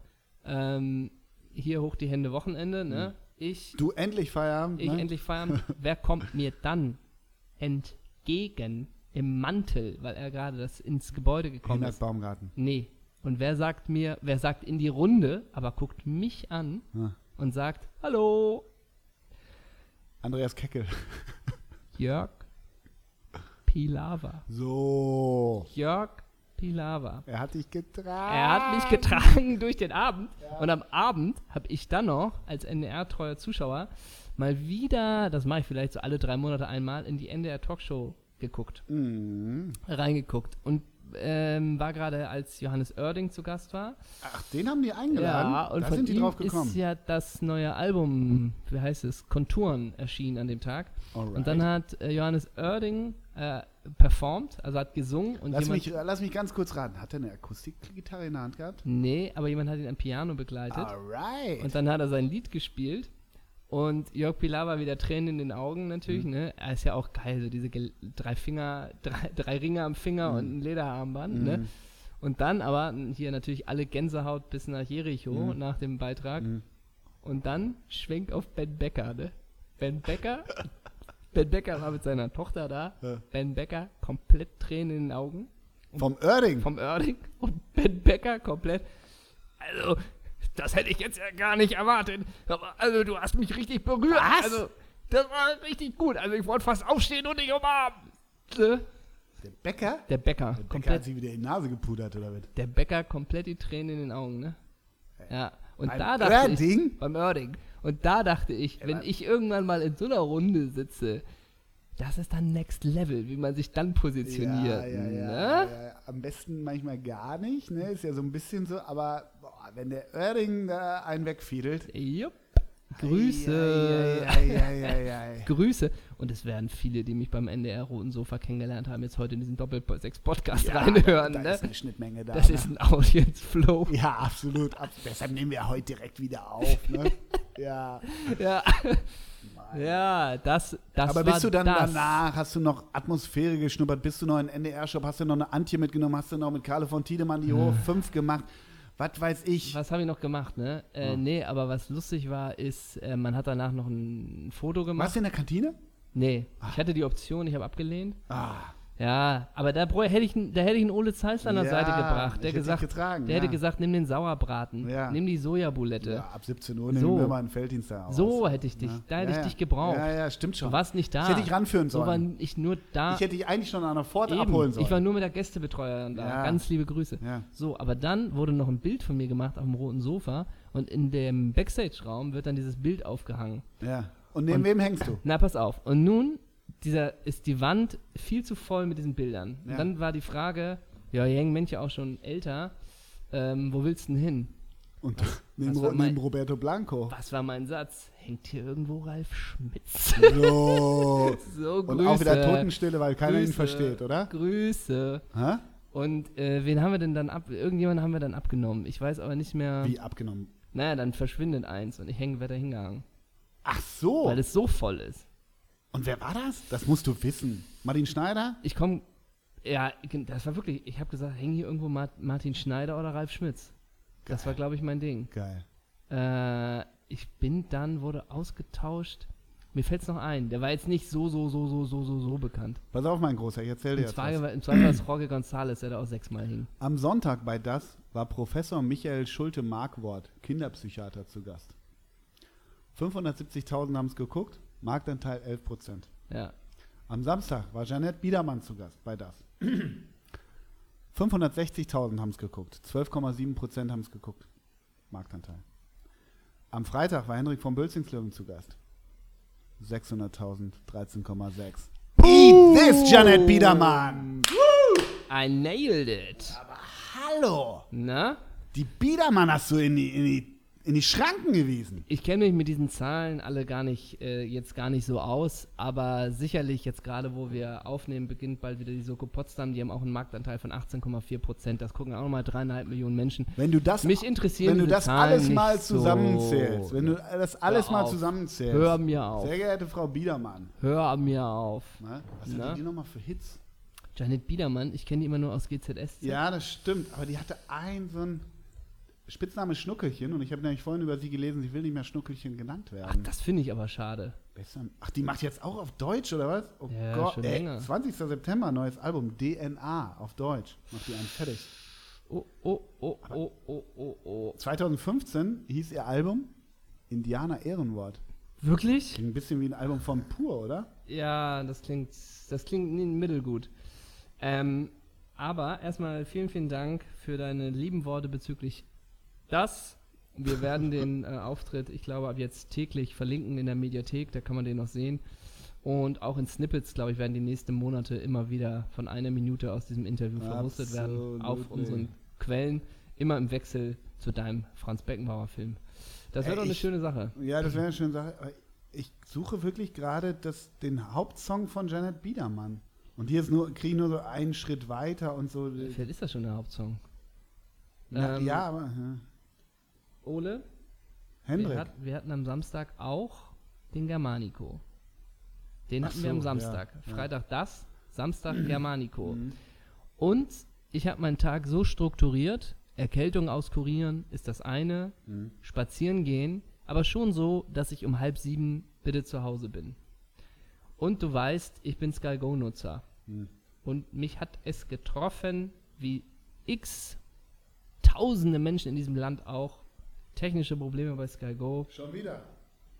Ähm, hier hoch die Hände Wochenende. Ne? Ich, Du endlich Feierabend. ich ne? endlich feiern. [LAUGHS] Wer kommt mir dann entgegen im Mantel, weil er gerade das ins Gebäude gekommen Hinak ist? Baumgarten. Nee. Und wer sagt mir, wer sagt in die Runde, aber guckt mich an Ja. und sagt, hallo, Andreas Keckel. [LAUGHS] Jörg Pilawa. So. Jörg Pilawa. Er hat dich getragen. Er hat mich getragen [LAUGHS] durch den Abend. Und am Abend habe ich dann noch als NDR-treuer Zuschauer mal wieder, das mache ich vielleicht so alle drei Monate einmal, in die NDR-Talkshow geguckt, Mhm. reingeguckt. Und ähm, war gerade, als Johannes Oerding zu Gast war. Ach, den haben die eingeladen. Ja, und da von sind die ihm drauf gekommen. ist ja das neue Album, wie heißt es, Konturen erschienen an dem Tag. Alright. Und dann hat äh, Johannes Oerding äh, performt, also hat gesungen und lass, jemand, mich, lass mich ganz kurz raten. Hat er eine Akustikgitarre in der Hand gehabt? nee, aber jemand hat ihn am Piano begleitet. Alright. Und dann hat er sein Lied gespielt. Und Jörg Pilar war wieder Tränen in den Augen natürlich, Mhm. ne? Er ist ja auch geil, so diese drei Finger, [LAUGHS] drei, drei Ringe am Finger Mhm. und ein Lederarmband, ne? Mhm. Und dann aber hier natürlich alle Gänsehaut bis nach Jericho Mhm. nach dem Beitrag. Mhm. Und dann schwenkt auf Ben Becker, ne? Ben Becker, [LAUGHS] Ben Becker war mit seiner Tochter da. Ja. Ben Becker komplett Tränen in den Augen Vom Oerding. vom Oerding und Ben Becker komplett. Also, das hätte ich jetzt ja gar nicht erwartet. Aber, also, du hast mich richtig berührt. Was? Also, das war richtig gut. Also, ich wollte fast aufstehen und dich umarmen. Äh, der Bäcker? Der Bäcker, Der Bäcker hat komplett, sich wieder in die Nase gepudert, oder was? der Bäcker komplett die Tränen in den Augen, ne? Ja. Und Beim da dachte ich, Oerding? beim Oerding. Und da dachte ich, wenn aber- ich irgendwann mal in so einer Runde sitze, das ist dann Next Level, wie man sich dann positioniert. Ja, ja, ja, ne? ja, ja. Am besten manchmal gar nicht, ne? Ist ja so ein bisschen so, aber wenn der Oerding da einen wegfiedelt. Jupp. Grüße. Ei, ei, ei. [LAUGHS] Grüße. Und es werden viele, die mich beim NDR Roten Sofa kennengelernt haben, jetzt heute in diesen Doppel-6-Podcast Ja, reinhören. Da Ne? ist eine Schnittmenge da. Das ne? ist ein Audience-Flow. ja, absolut. Ab, deshalb nehmen wir heute direkt wieder auf. Ne? [LAUGHS] ja. Ja. ja, das, das Aber bist du dann das. danach, hast du noch Atmosphäre geschnuppert, bist du noch in NDR-Shop, hast du noch eine Antje mitgenommen, hast du noch mit Karle von Tiedemann die hohe 5 gemacht, was weiß ich. Was habe ich noch gemacht, ne? Äh, Ja. Nee, aber was lustig war, ist, äh, man hat danach noch ein Foto gemacht. Warst du in der Kantine? Nee, ich hatte die Option, ich habe abgelehnt. Ah, Ja, aber da, hätte ich, da hätte ich einen Ole Zeisler an der Ja, Seite gebracht, der gesagt, getragen, der ja. hätte gesagt, nimm den Sauerbraten, Ja. nimm die Sojabulette. ja, ab 17 Uhr nehmen So. wir mal einen Felddienst da aus. So hätte ich dich, da hätte ich dich gebraucht. Ja, ja, stimmt schon. Du warst nicht da. Ich hätte dich ranführen So war sollen. ich nur da. Ich hätte dich eigentlich schon an der Pforte Eben. abholen sollen. Ich war nur mit der Gästebetreuerin da. Ganz liebe Grüße. So, aber dann wurde noch ein Bild von mir gemacht auf dem roten Sofa und in dem Backstage-Raum wird dann dieses Bild aufgehangen. ja. Und neben Und- wem hängst du? Na, pass auf. Und nun dieser, ist die Wand viel zu voll mit diesen Bildern. Ja. Und dann war die Frage, ja, hier hängen manche auch schon älter, ähm, wo willst du denn hin? Und [LAUGHS] neben, war Ro- mein- neben Roberto Blanco. Was war mein Satz? Hängt hier irgendwo Ralf Schmitz? [LAUGHS] So. [LAUGHS] so, Und Grüße. auch wieder Totenstille, weil keiner ihn Grüße. versteht, oder? Grüße. Hä? Und äh, wen haben wir denn dann ab? Irgendjemanden haben wir dann abgenommen. Ich weiß aber nicht mehr. Wie abgenommen? Naja, dann verschwindet eins und ich hänge weiter hingegangen. Ach so. Weil es so voll ist. Und wer war das? Das musst du wissen. Martin Schneider? Ich komme. Ja, das war wirklich. Ich habe gesagt, hängen hier irgendwo Mart Martin Schneider oder Ralf Schmitz. Das Geil. war, glaube ich, mein Ding. Geil. Äh, ich bin dann, wurde ausgetauscht. Mir fällt es noch ein. Der war jetzt nicht so, so, so, so, so, so, so bekannt. Pass auf, mein Großer, ich erzähl dir jetzt Zweifel, was. im Zweifel war es Jorge González, der da auch sechsmal hing. Am Sonntag bei das war Professor Michael Schulte-Markwort, Kinderpsychiater, zu Gast. 570.000 haben es geguckt, Marktanteil 11 Prozent. Ja. Am Samstag war Jeanette Biedermann zu Gast bei das. 560.000 haben es geguckt, 12,7 Prozent haben es geguckt, Marktanteil. Am Freitag war Henrik von Bölzingslöwen zu Gast. 600.000, 13,6. Eat this, Janet Biedermann! I nailed it. Hallo! Na? Die Biedermann hast du in die, in die, in die Schranken gewiesen. Ich kenne mich mit diesen Zahlen alle gar nicht, äh, jetzt gar nicht so aus, aber sicherlich jetzt gerade, wo wir aufnehmen, beginnt bald wieder die Soko Potsdam. Die haben auch einen Marktanteil von 18,4 Prozent. Das gucken auch nochmal dreieinhalb Millionen Menschen. Wenn du das, Mich interessieren wenn du das Zahlen alles mal nicht so. zusammenzählst, wenn du das alles mal zusammenzählst, Hör mir auf. sehr geehrte Frau Biedermann, Hör mir auf. ne, was Na? hat die nochmal für Hits? Janet Biedermann, ich kenne die immer nur aus GZS. Ja, das stimmt. Aber die hatte ein so ein Spitzname Schnuckelchen und ich habe nämlich vorhin über sie gelesen, sie will nicht mehr Schnuckelchen genannt werden. Ach, das finde ich aber schade. Ach, die macht jetzt auch auf Deutsch, oder was? Oh Ja, Gott, schon ey, länger. 20. September, neues Album, DNA auf Deutsch. Macht die einen fertig. Oh, oh, oh, oh, oh, oh, oh. 2015 hieß ihr Album Indianer Ehrenwort. Wirklich? Klingt ein bisschen wie ein Album von Pur, oder? Ja, das klingt, das klingt mittelgut. Ähm, aber erstmal vielen, vielen Dank für deine lieben Worte bezüglich das. Wir werden den äh, Auftritt, ich glaube, ab jetzt täglich verlinken in der Mediathek, da kann man den noch sehen. Und auch in Snippets, glaube ich, werden die nächsten Monate immer wieder von einer Minute aus diesem Interview verwurstet werden auf unseren Quellen, immer im Wechsel zu deinem Franz Beckenbauer Film. Das wäre Ey, doch eine schöne Sache. Ja, das wäre eine schöne Sache. Ich suche wirklich gerade das, den Hauptsong von Janet Biedermann. Und hier ist nur, kriege ich nur so einen Schritt weiter und so. Vielleicht ist das schon der Hauptsong. Na, Ähm, ja, aber ja. Ole, Hendrik. Wir, hat, wir hatten am Samstag auch den Germanico. Den Ach hatten wir am so, Samstag. ja, ja. Freitag das, Samstag [CLEARS THROAT] Germanico. Mhm. Und ich habe meinen Tag so strukturiert, Erkältung auskurieren ist das eine, Mhm. spazieren gehen, aber schon so, dass ich um halb sieben bitte zu Hause bin. Und du weißt, ich bin Sky Go-Nutzer. Mhm. Und mich hat es getroffen, wie x tausende Menschen in diesem Land auch. Technische Probleme bei Sky Go. Schon wieder.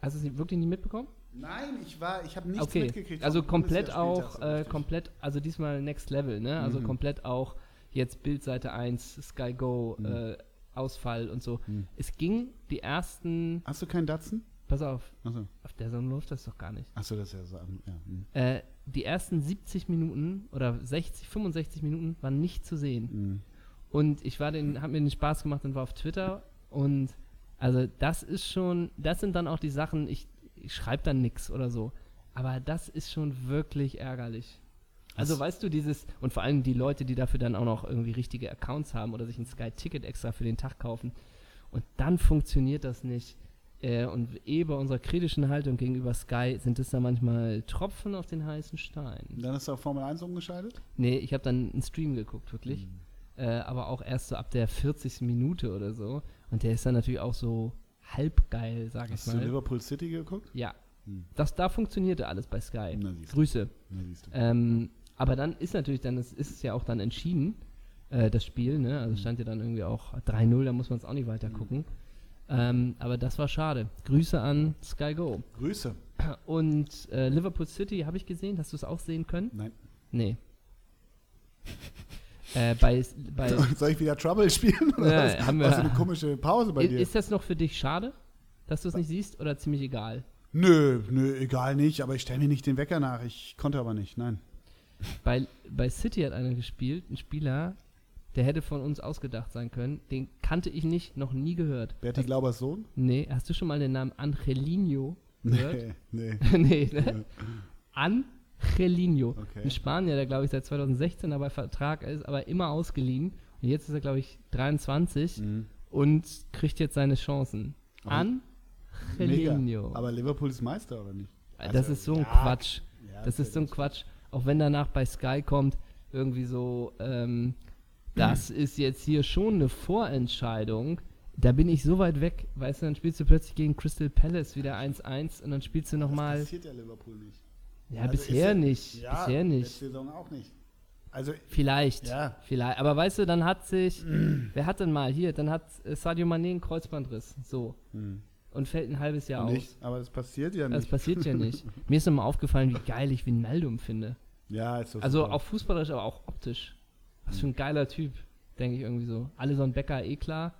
Hast du es wirklich nicht mitbekommen? Nein, ich war, ich habe nichts okay, mitgekriegt. also komplett auch, so äh, komplett, also diesmal Next Level, ne? Also Mhm. komplett auch jetzt Bildseite 1, Sky Go, Mhm. äh, Ausfall und so. Mhm. Es ging die ersten, Hast du keinen Datsen? pass auf, Achso, auf der Sonne läuft das doch gar nicht. Achso das ist ja so. Ja. mhm. Äh, die ersten 70 Minuten oder 60, 65 Minuten waren nicht zu sehen. Mhm. Und ich war den, hab mir den Spaß gemacht und war auf Twitter und also das ist schon, das sind dann auch die Sachen, ich, ich schreibe dann nix oder so, aber das ist schon wirklich ärgerlich. Also weißt du, dieses, und vor allem die Leute, die dafür dann auch noch irgendwie richtige Accounts haben oder sich ein Sky-Ticket extra für den Tag kaufen und dann funktioniert das nicht. Äh, und eh bei unserer kritischen Haltung gegenüber Sky sind es da manchmal Tropfen auf den heißen Stein. Dann hast du auf Formel 1 umgeschaltet? Nee, ich habe dann einen Stream geguckt, wirklich. Mhm. Äh, aber auch erst so ab der 40. Minute oder so. Und der ist dann natürlich auch so halb geil, sag ich Hast du mal. Liverpool City geguckt? Ja. Hm. Das, da funktionierte alles bei Sky. Na. Grüße. Na, siehst du. Ähm, aber dann ist natürlich dann, es ist es ja auch dann entschieden, äh, das Spiel, ne? Also stand ja dann irgendwie auch 3-0, da muss man es auch nicht weiter gucken. Ähm, aber das war schade. Grüße an Sky Go. Grüße. Und äh, Liverpool City habe ich gesehen, hast du es auch sehen können? Nein. Nee. [LAUGHS] äh, bei, bei, [LAUGHS] Soll ich wieder Trouble spielen? Oder Ja, was? haben wir- Hast du eine komische Pause bei I- dir? Ist das noch für dich schade, dass du es nicht siehst oder ziemlich egal? Nö, nö, egal nicht, aber ich stelle mir nicht den Wecker nach. Ich konnte aber nicht, nein. Bei, bei City hat einer gespielt, ein Spieler, der hätte von uns ausgedacht sein können. Den kannte ich nicht, noch nie gehört. Berti Glaubers Sohn? Nee, hast du schon mal den Namen Angelino gehört? Nee, nee. [LAUGHS] nee, ne? Angelino. Okay. Ein Spanier, der glaube ich seit 2016 dabei Vertrag ist, aber immer ausgeliehen. Und jetzt ist er glaube ich 23 Mhm. und kriegt jetzt seine Chancen. Aber- Angelino. Aber Liverpool ist Meister, oder nicht? das Also, ist so ein ja, Quatsch. Ja, Das ist so ein Quatsch. Auch wenn danach bei Sky kommt, irgendwie so, ähm, das [CLEARS THROAT] ist jetzt hier schon eine Vorentscheidung. Da bin ich so weit weg, weißt du, dann spielst du plötzlich gegen Crystal Palace wieder 1-1 und dann spielst du Das nochmal. passiert ja Liverpool nicht. Ja, Also ist bisher ja- nicht. Ja, bisher nicht. Saison auch nicht. Also, Vielleicht. Ja. Vielleicht. Aber weißt du, dann hat sich, [CLEARS THROAT] wer hat denn mal hier, dann hat äh, Sadio Mané einen Kreuzbandriss. So. hm. Und fällt ein halbes Jahr aus. nicht, aber das passiert ja Das nicht. passiert ja nicht. [LAUGHS] Mir ist nochmal aufgefallen, wie geil ich Wijnaldum finde. ja, ist so Also super. auch fußballerisch, aber auch optisch. Was für ein geiler Typ, denke ich irgendwie so. Alison Becker, eh klar.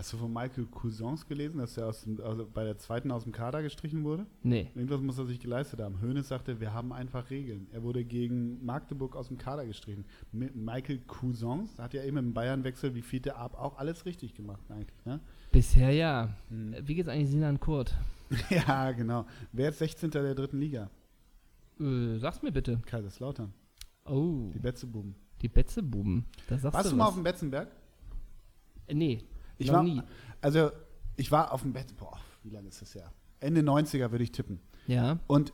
Hast du von Michael Cousins gelesen, dass er aus dem, also bei der zweiten aus dem Kader gestrichen wurde? Nee. Irgendwas muss er sich geleistet haben. Hoeneß sagte, wir haben einfach Regeln. Er wurde gegen Magdeburg aus dem Kader gestrichen. Mi- Michael Cousins hat ja eben im Bayernwechsel wie Fiete ab auch alles richtig gemacht eigentlich. Ne? Bisher ja. Äh, Wie geht's eigentlich Sinan Kurt? [LAUGHS] ja, genau. Wer ist 16. der dritten Liga? Äh, sag's mir bitte. Kaiserslautern. Oh, Die Betzebuben. die Betzebuben. Da sagst Warst du du mal was. auf dem Betzenberg? Äh, Nee, Ich noch war, nie. Also, ich war auf dem Bett, boah, wie lange ist das her? Ende 90er würde ich tippen. Ja. Und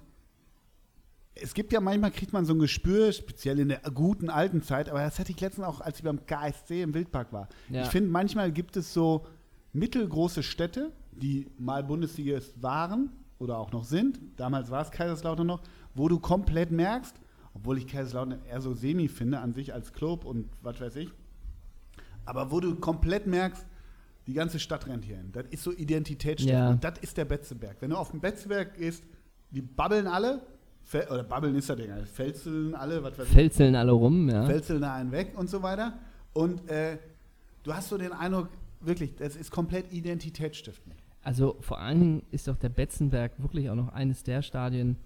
es gibt ja manchmal, kriegt man so ein Gespür, speziell in der guten alten Zeit, aber das hatte ich letztens auch, als ich beim KSC im Wildpark war. Ja. Ich finde, manchmal gibt es so mittelgroße Städte, die mal Bundesligist waren oder auch noch sind, damals war es Kaiserslautern noch, wo du komplett merkst, obwohl ich Kaiserslautern eher so semi finde an sich als Club und was weiß ich, aber wo du komplett merkst, die ganze Stadt rennt hier hin. Das ist so Identitätsstiftung. Ja. Und das ist der Betzeberg. Wenn du auf den Betzeberg gehst, die babbeln alle, oder babbeln ist das Ding, also felzeln alle, was weiß ich, Felzeln alle rum, ja. felzeln da einen weg und so weiter. Und äh, du hast so den Eindruck, wirklich, das ist komplett identitätsstiftend. Also vor allen Dingen ist doch der Betzenberg wirklich auch noch eines der Stadien,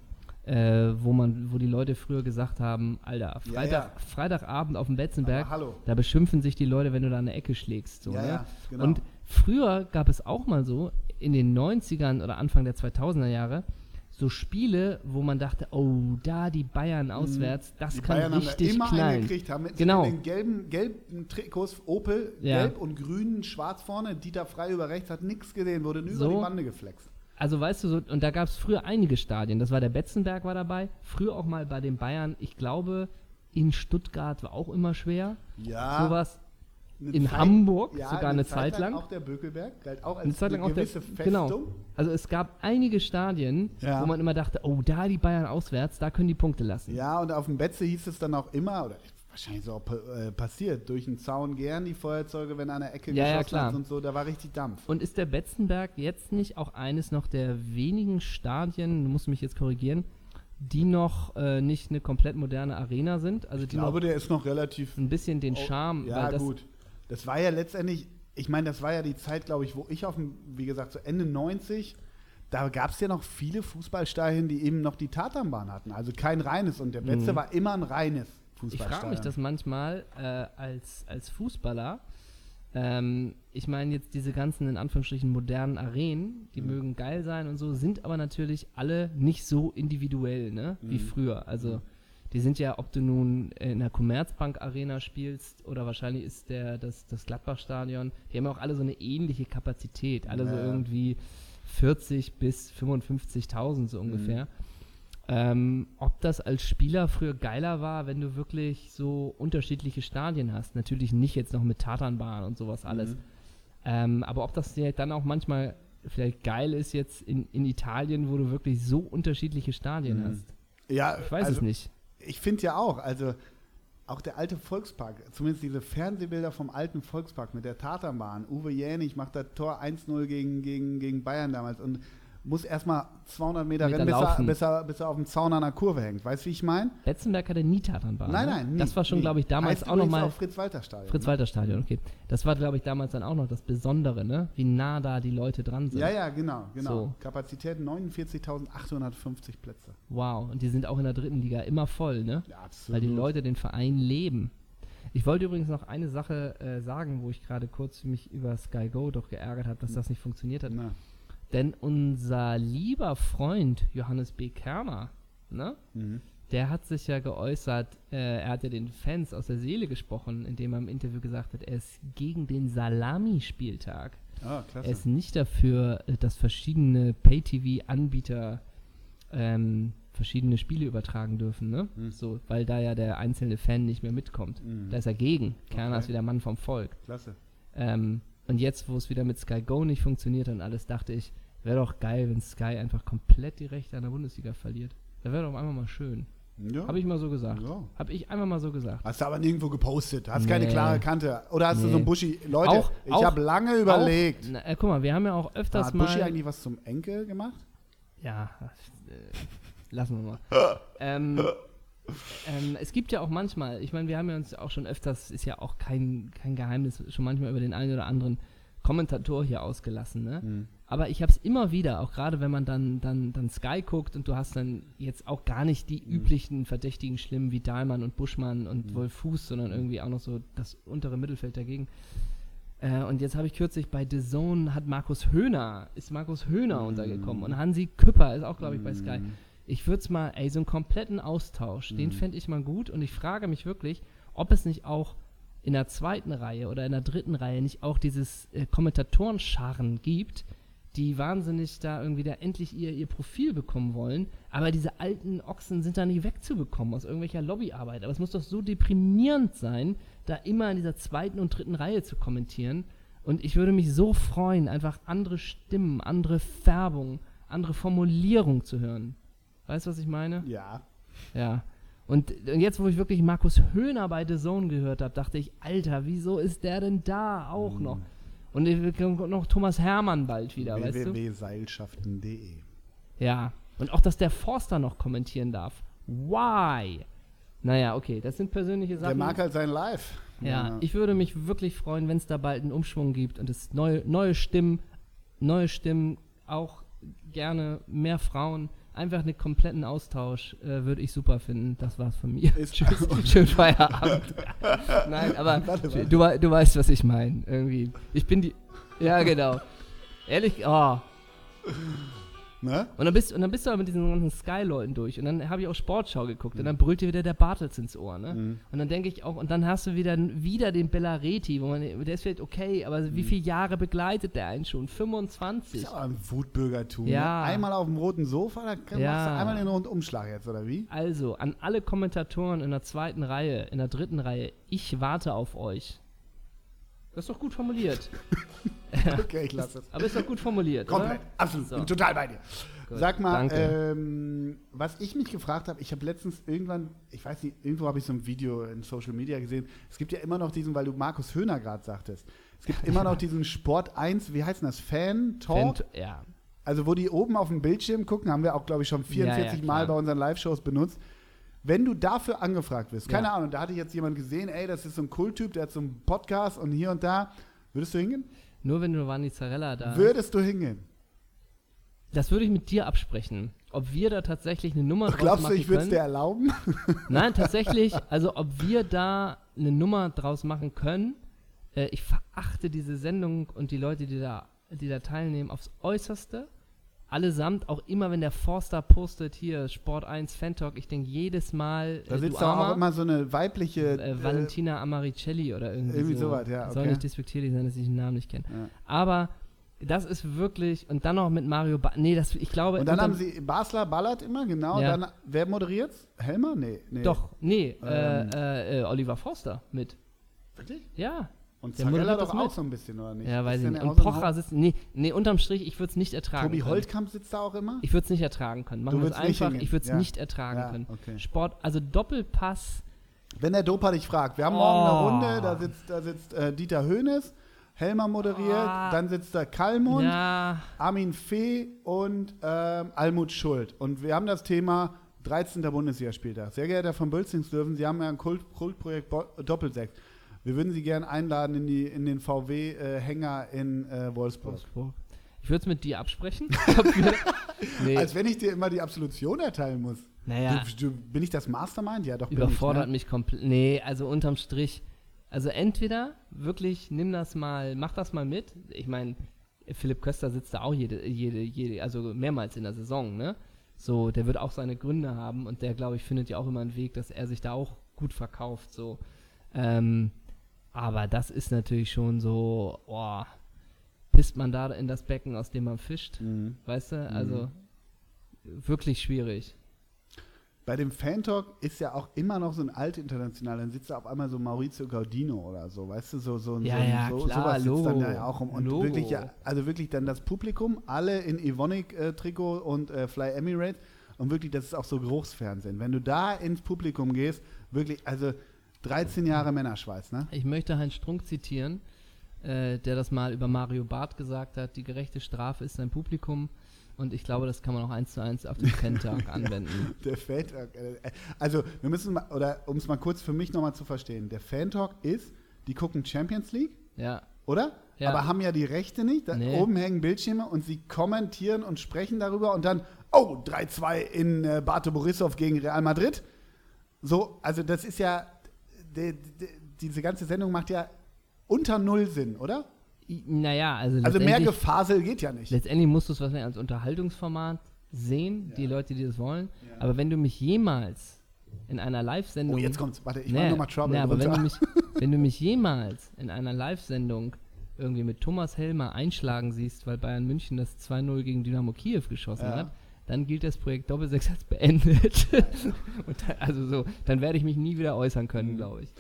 äh, wo man, wo die Leute früher gesagt haben, Alter, Ja, Freitag, ja. Freitagabend auf dem Betzenberg, da beschimpfen sich die Leute, wenn du da eine Ecke schlägst. So, Ja, ne? ja, genau. Und früher gab es auch mal so, in den 90ern oder Anfang der 2000er Jahre, so Spiele, wo man dachte, oh, da die Bayern auswärts, das Mhm. die kann Bayern haben da richtig immer knallen. gekriegt, haben mit Genau. den gelben, gelben Trikots Opel, Ja. gelb und grün, schwarz vorne, Dieter Frei über rechts, hat nichts gesehen, wurde nur So. über die Bande geflext. Also weißt du, so, und da gab es früher einige Stadien. Das war der Betzenberg war dabei. Früher auch mal bei den Bayern. Ich glaube, in Stuttgart war auch immer schwer. Ja. Sowas. Eine in Hamburg ja, sogar eine Zeit lang. Auch der Bökelberg galt auch als Eine Zeit lang auch der, gewisse Festung. genau. Also es gab einige Stadien, Ja. wo man immer dachte, oh, da die Bayern auswärts, da können die Punkte lassen. Ja, und auf dem Betze hieß es dann auch immer, oder wahrscheinlich so auch äh, passiert, durch den Zaun gern die Feuerzeuge, wenn an der Ecke Ja, ja, geschossen hat und so, da war richtig Dampf. Und ist der Betzenberg jetzt nicht auch eines noch der wenigen Stadien, du musst mich jetzt korrigieren, die noch äh, nicht eine komplett moderne Arena sind? Also Ich die glaube, der ist noch relativ ein bisschen den Oh, Charme, Ja, weil das gut. Das war ja letztendlich, ich meine, das war ja die Zeit, glaube ich, wo ich auf dem, wie gesagt, so Ende 90, da gab es ja noch viele Fußballstadien, die eben noch die Tatanbahn hatten. Also kein reines. Und der Betze Mhm. war immer ein reines Ich Fußballstadion. frage mich das manchmal äh, als, als Fußballer. Ähm, ich meine jetzt diese ganzen in Anführungsstrichen modernen Arenen, die Mhm. mögen geil sein und so, sind aber natürlich alle nicht so individuell, ne, wie Mhm. früher. Also die sind ja, ob du nun in der Commerzbank Arena spielst oder wahrscheinlich ist der das, das Gladbach-Stadion, die haben auch alle so eine ähnliche Kapazität, alle so Ja, ja. irgendwie 40 bis 55.000 so Mhm. Ähm, ob das als Spieler früher geiler war, wenn du wirklich so unterschiedliche Stadien hast. Natürlich nicht jetzt noch mit Tatanbahn und sowas alles. Mhm. Ähm, aber ob das dann auch manchmal vielleicht geil ist jetzt in, in Italien, wo du wirklich so unterschiedliche Stadien Mhm. hast. Ja, Ich weiß also, es nicht. Ich finde ja auch, also auch der alte Volkspark, zumindest diese Fernsehbilder vom alten Volkspark mit der Tatanbahn. Uwe Jänig macht das Tor 1-0 gegen, gegen, gegen Bayern damals und muss erstmal 200 Meter, Meter rennen, bis er, bis, er, bis er auf dem Zaun an der Kurve hängt. Weißt du, wie ich meine? Betzenberg hatte nie Tatanbahn. Nein, ne? nein, nie, Das war schon, glaube ich, damals heißt auch nochmal. auch Fritz-Walter-Stadion. ne? Fritz-Walter-Stadion, okay. Das war, glaube ich, damals dann auch noch das Besondere, ne? Wie nah da die Leute dran sind. Ja, ja, genau, genau. So. Kapazität 49.850 Plätze. Wow. Und die sind auch in der dritten Liga immer voll, ne? Ja, absolut. weil die Leute den Verein leben. Ich wollte übrigens noch eine Sache äh, sagen, wo ich gerade kurz mich über Sky Go doch geärgert habe, dass das nicht funktioniert hat. Na, Denn unser lieber Freund Johannes B. Kerner, ne, mhm. der hat sich ja geäußert, äh, er hat ja den Fans aus der Seele gesprochen, indem er im Interview gesagt hat, er ist gegen den Salami-Spieltag. Ah, Er ist nicht dafür, äh, dass verschiedene Pay-TV-Anbieter ähm, verschiedene Spiele übertragen dürfen, ne? Mhm. So, weil da ja der einzelne Fan nicht mehr mitkommt. Mhm. Da ist er gegen. Kerner Okay. ist wieder Mann vom Volk. Klasse. Ähm, und jetzt, wo es wieder mit Sky Go nicht funktioniert und alles, dachte ich, wäre doch geil, wenn Sky einfach komplett die Rechte an der Bundesliga verliert. Das wäre doch einfach mal schön. Ja. Habe ich mal so gesagt. Ja. Habe ich einfach mal so gesagt. Hast du aber nirgendwo gepostet. Hast keine Nee. klare Kante. Oder hast du Nee. so ein Buschi. Leute, Auch- ich habe lange überlegt. Auch, na, äh, guck mal, wir haben ja auch öfters Hat mal. Buschi eigentlich was zum Enkel gemacht? Ja, äh, lassen wir mal. [LAUGHS] ähm, ähm, es gibt ja auch manchmal, ich meine, wir haben ja uns auch schon öfters, ist ja auch kein, kein Geheimnis, schon manchmal über den einen oder anderen Kommentator hier ausgelassen, ne? Mhm. Aber ich habe es immer wieder, auch gerade wenn man dann, dann, dann Sky guckt und du hast dann jetzt auch gar nicht die Mhm. üblichen Verdächtigen Schlimmen wie Dahlmann und Buschmann und Wolf Fuß, sondern irgendwie auch noch so das untere Mittelfeld dagegen. Äh, und jetzt habe ich kürzlich bei The Zone hat Markus Höhner, ist Markus Höhner Mhm. untergekommen und Hansi Küpper ist auch, glaube ich, bei Sky. Mhm. Ich würde es mal, ey, so einen kompletten Austausch, den Mhm. fände ich mal gut und ich frage mich wirklich, ob es nicht auch in der zweiten Reihe oder in der dritten Reihe nicht auch dieses äh, Kommentatorenscharen gibt, die wahnsinnig da irgendwie da endlich ihr, ihr Profil bekommen wollen, aber diese alten Ochsen sind da nicht wegzubekommen aus irgendwelcher Lobbyarbeit. Aber es muss doch so deprimierend sein, da immer in dieser zweiten und dritten Reihe zu kommentieren. Und ich würde mich so freuen, einfach andere Stimmen, andere Färbung, andere Formulierung zu hören. Weißt du, was ich meine? Ja. Ja. Und jetzt, wo ich wirklich Markus Höhner bei The Zone gehört habe, dachte ich, Alter, wieso ist der denn da auch Mhm. noch? Und kommt noch Thomas Hermann bald wieder, weißt du? www.seilschaften.de. Ja. Und auch, dass der Forster noch kommentieren darf. Why? Naja, okay, das sind persönliche Der Sachen. mag halt sein Live. ja, ich würde mich wirklich freuen, wenn es da bald einen Umschwung gibt und es neue, neue Stimmen, neue Stimmen, auch gerne mehr Frauen. Einfach einen kompletten Austausch äh, würde ich super finden. Das war's von mir. Ist- [LAUGHS] Tschüss. [LAUGHS] Schönen Feierabend. [LAUGHS] Nein, aber Warte, warte. Du, du weißt, was ich meine. Irgendwie. Ich bin die. Ja, genau. Ehrlich, oh. Ne? Und dann bist, und dann bist du aber mit diesen ganzen Sky-Leuten durch. Und dann habe ich auch Sportschau geguckt. Und dann brüllt dir wieder der Bartels ins Ohr. Ne? Mhm. Und dann denke ich auch, und dann hast du wieder, wieder den Bellareti, wo man, der ist vielleicht okay, aber wie viele Jahre begleitet der einen schon? 25. Ist aber ein Wutbürgertum. Ja. Ne? Einmal auf dem roten Sofa, dann kann- Ja. machst du einmal den Rundumschlag jetzt, oder wie? Also, an alle Kommentatoren in der zweiten Reihe, in der dritten Reihe, ich warte auf euch. Das ist doch gut formuliert. [LAUGHS] Okay, ich lasse es. Aber ist doch gut formuliert, Komplett, oder? absolut, So. bin total bei dir. Gut, Sag mal, ähm, was ich mich gefragt habe, ich habe letztens irgendwann, ich weiß nicht, irgendwo habe ich so ein Video in Social Media gesehen. Es gibt ja immer noch diesen, weil du Markus Höhner gerade sagtest, es gibt immer noch [LAUGHS] diesen Sport 1, wie heißt denn das? Fan Talk? Fan- ja. Also, wo die oben auf dem Bildschirm gucken, haben wir auch, glaube ich, schon 44 Ja, ja, Mal bei unseren Live-Shows benutzt. Wenn du dafür angefragt wirst, keine Ja. Ahnung, da hatte ich jetzt jemand gesehen, ey, das ist so ein Kulttyp, der hat so einen Podcast und hier und da. Würdest du hingehen? Nur wenn du Giovanni Zarella da. Würdest du hingehen? das würde ich mit dir absprechen. Ob wir da tatsächlich eine Nummer draus Glaubst du, machen ich würde es dir erlauben? [LAUGHS] Nein, tatsächlich, [LAUGHS] also ob wir da eine Nummer draus machen können. Äh, ich verachte diese Sendung und die Leute, die da, die da teilnehmen, aufs Äußerste. Allesamt, auch immer, wenn der Forster postet, hier Sport 1 Fan Talk, ich denke jedes Mal, Da äh, sitzt du doch auch immer so eine weibliche. äh, Valentina Amaricelli oder irgendwie, irgendwie so. sowas, ja, Soll okay. nicht despektierlich sein, dass ich den Namen nicht kenne. Ja. Aber das ist wirklich, und dann noch mit Mario ba Nee, das, ich glaube. Und dann unterm- haben sie Basler ballert immer, genau. Ja. Dann, wer moderiert's? Helmer? Nee. nee. Doch, nee, Ähm. äh, äh, Oliver Forster mit. Wirklich? Ja. Und Zarella doch das auch mit. so ein bisschen, oder nicht? Ja, weiß ich nicht. Und Pocher sitzt. Nee, nee, unterm Strich, ich würde es nicht ertragen Tobi können. Holtkamp sitzt da auch immer? Ich würde es nicht ertragen können. Machen wir es einfach. Ich würde es Ja. nicht ertragen Ja, können. okay. Sport, also Doppelpass. Wenn der Dopa dich fragt, wir haben morgen eine Oh. Runde, da sitzt, da sitzt äh, Dieter Höhnes, Helmer moderiert, Ah. dann sitzt da Kalmund, Ja, Armin Fee und ähm, Almut Schuld. Und wir haben das Thema 13. Bundesligaspieltag. Sehr geehrter Herr von Bölzingslöwen, Sie haben ja ein Kult Kultprojekt Bo Doppelsechs. Wir würden Sie gerne einladen in, die, in den VW-Hänger in äh, Wolfsburg. Wolfsburg. Ich würde es mit dir absprechen. [LAUGHS] [LAUGHS] Nee, Als wenn ich dir immer die Absolution erteilen muss. naja, Du, du, bin ich das Mastermind? Ja, doch. überfordert ich, ne? mich komplett. Nee, also unterm Strich. Also entweder wirklich nimm das mal, mach das mal mit. Ich meine, Philipp Köster sitzt da auch jede, jede, jede, also mehrmals in der Saison, ne? So, der wird auch seine Gründe haben und der, glaube ich, findet ja auch immer einen Weg, dass er sich da auch gut verkauft. So. Ähm, aber das ist natürlich schon so, oh, pisst man da in das Becken, aus dem man fischt, Mhm. weißt du? Also wirklich schwierig. Bei dem Fan-Talk ist ja auch immer noch so ein alt international, dann sitzt da auf einmal so Maurizio Gaudino oder so, weißt du, so, so, Ja, so, ja, so klar, sowas sitzt dann Logo. da ja auch rum. Und Logo. wirklich, ja, also wirklich dann das Publikum, alle in Evonik-Trikot und äh, Fly Emirates und wirklich, das ist auch so Geruchsfernsehen. Wenn du da ins Publikum gehst, wirklich, also 13 Jahre Männerschweiß, ne? Ich möchte Heinz Strunk zitieren, äh, der das mal über Mario Barth gesagt hat, die gerechte Strafe ist sein Publikum. Und ich glaube, das kann man auch eins zu eins auf den Fan-Tag [LAUGHS] anwenden. Der Fan-Talk, äh, also wir müssen mal, oder um es mal kurz für mich nochmal zu verstehen, der Fan-Talk ist, die gucken Champions League, Ja, oder? Ja. Aber haben ja die Rechte nicht. Da Nee. oben hängen Bildschirme und sie kommentieren und sprechen darüber und dann, oh, 3-2 in äh, Bate Borisov gegen Real Madrid. So, also das ist ja, de, de, diese ganze Sendung macht ja unter Null Sinn, oder? Naja, also, Also mehr Gefasel geht ja nicht. letztendlich musst du es wahrscheinlich als Unterhaltungsformat sehen, die Ja. Leute, die das wollen. Ja. Aber wenn du mich jemals in einer Live-Sendung. Oh, jetzt kommt's. Warte, ich Nee, mach nochmal Trouble nee, aber wenn du, mich, wenn du mich jemals in einer Live-Sendung irgendwie mit Thomas Helmer einschlagen siehst, weil Bayern München das 2-0 gegen Dynamo Kiew geschossen Ja. hat, dann gilt das Projekt Doppelsechs als beendet. [LAUGHS] Und da, also so, dann werde ich mich nie wieder äußern können, Mhm. glaube ich.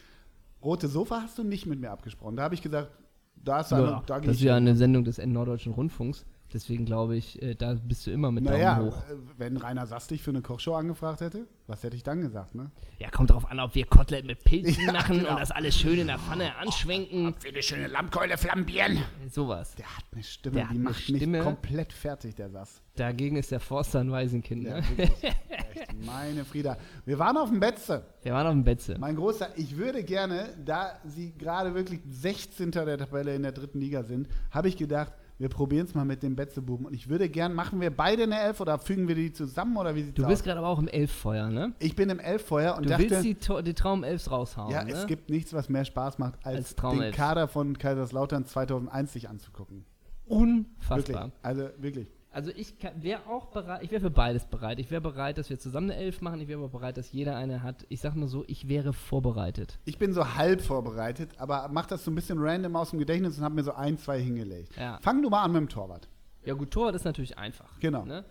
Rote Sofa hast du nicht mit mir abgesprochen. Da habe ich gesagt, da ist Ja, eine, da gehe das ist ja eine Sendung des Norddeutschen Rundfunks. Deswegen glaube ich, äh, da bist du immer mit Naja, Daumen hoch. äh, wenn Rainer Sass dich für eine Kochshow angefragt hätte, was hätte ich dann gesagt, ne? Ja, kommt drauf an, ob wir Kotelett mit Pilzen Ja, machen genau. und das alles schön in der Pfanne anschwenken. Für eine schöne Lammkeule flambieren. Sowas. Der hat eine Stimme, Der die macht Stimme. mich komplett fertig, der Sass. Dagegen ist der Forster ein Waisenkind. Ja, Ne? Echt, meine Frieda. Wir waren auf dem Betze. Wir waren auf dem Betze. Mein Großer, ich würde gerne, da sie gerade wirklich 16. der Tabelle in der dritten Liga sind, habe ich gedacht, wir probieren es mal mit dem Betzebuben. Und ich würde gern, machen wir beide eine Elf oder fügen wir die zusammen oder wie sieht's Du bist gerade aber auch im Elffeuer, ne? ich bin im Elffeuer und Du dachte, willst die, To- die Traumelfs raushauen, ja, ne? es gibt nichts, was mehr Spaß macht, als, Als den. Kader von Kaiserslautern 2001 sich anzugucken. Unfassbar. Wirklich. Also wirklich. Also ich wäre auch bereit, ich wäre für beides bereit. Ich wäre bereit, dass wir zusammen eine Elf machen. Ich wäre aber bereit, dass jeder eine hat. Ich sag nur so, ich wäre vorbereitet. Ich bin so halb vorbereitet, aber mach das so ein bisschen random aus dem Gedächtnis und habe mir so ein, zwei hingelegt. Ja. Fang du mal an mit dem Torwart. Ja gut, Torwart ist natürlich einfach. Genau. Ne?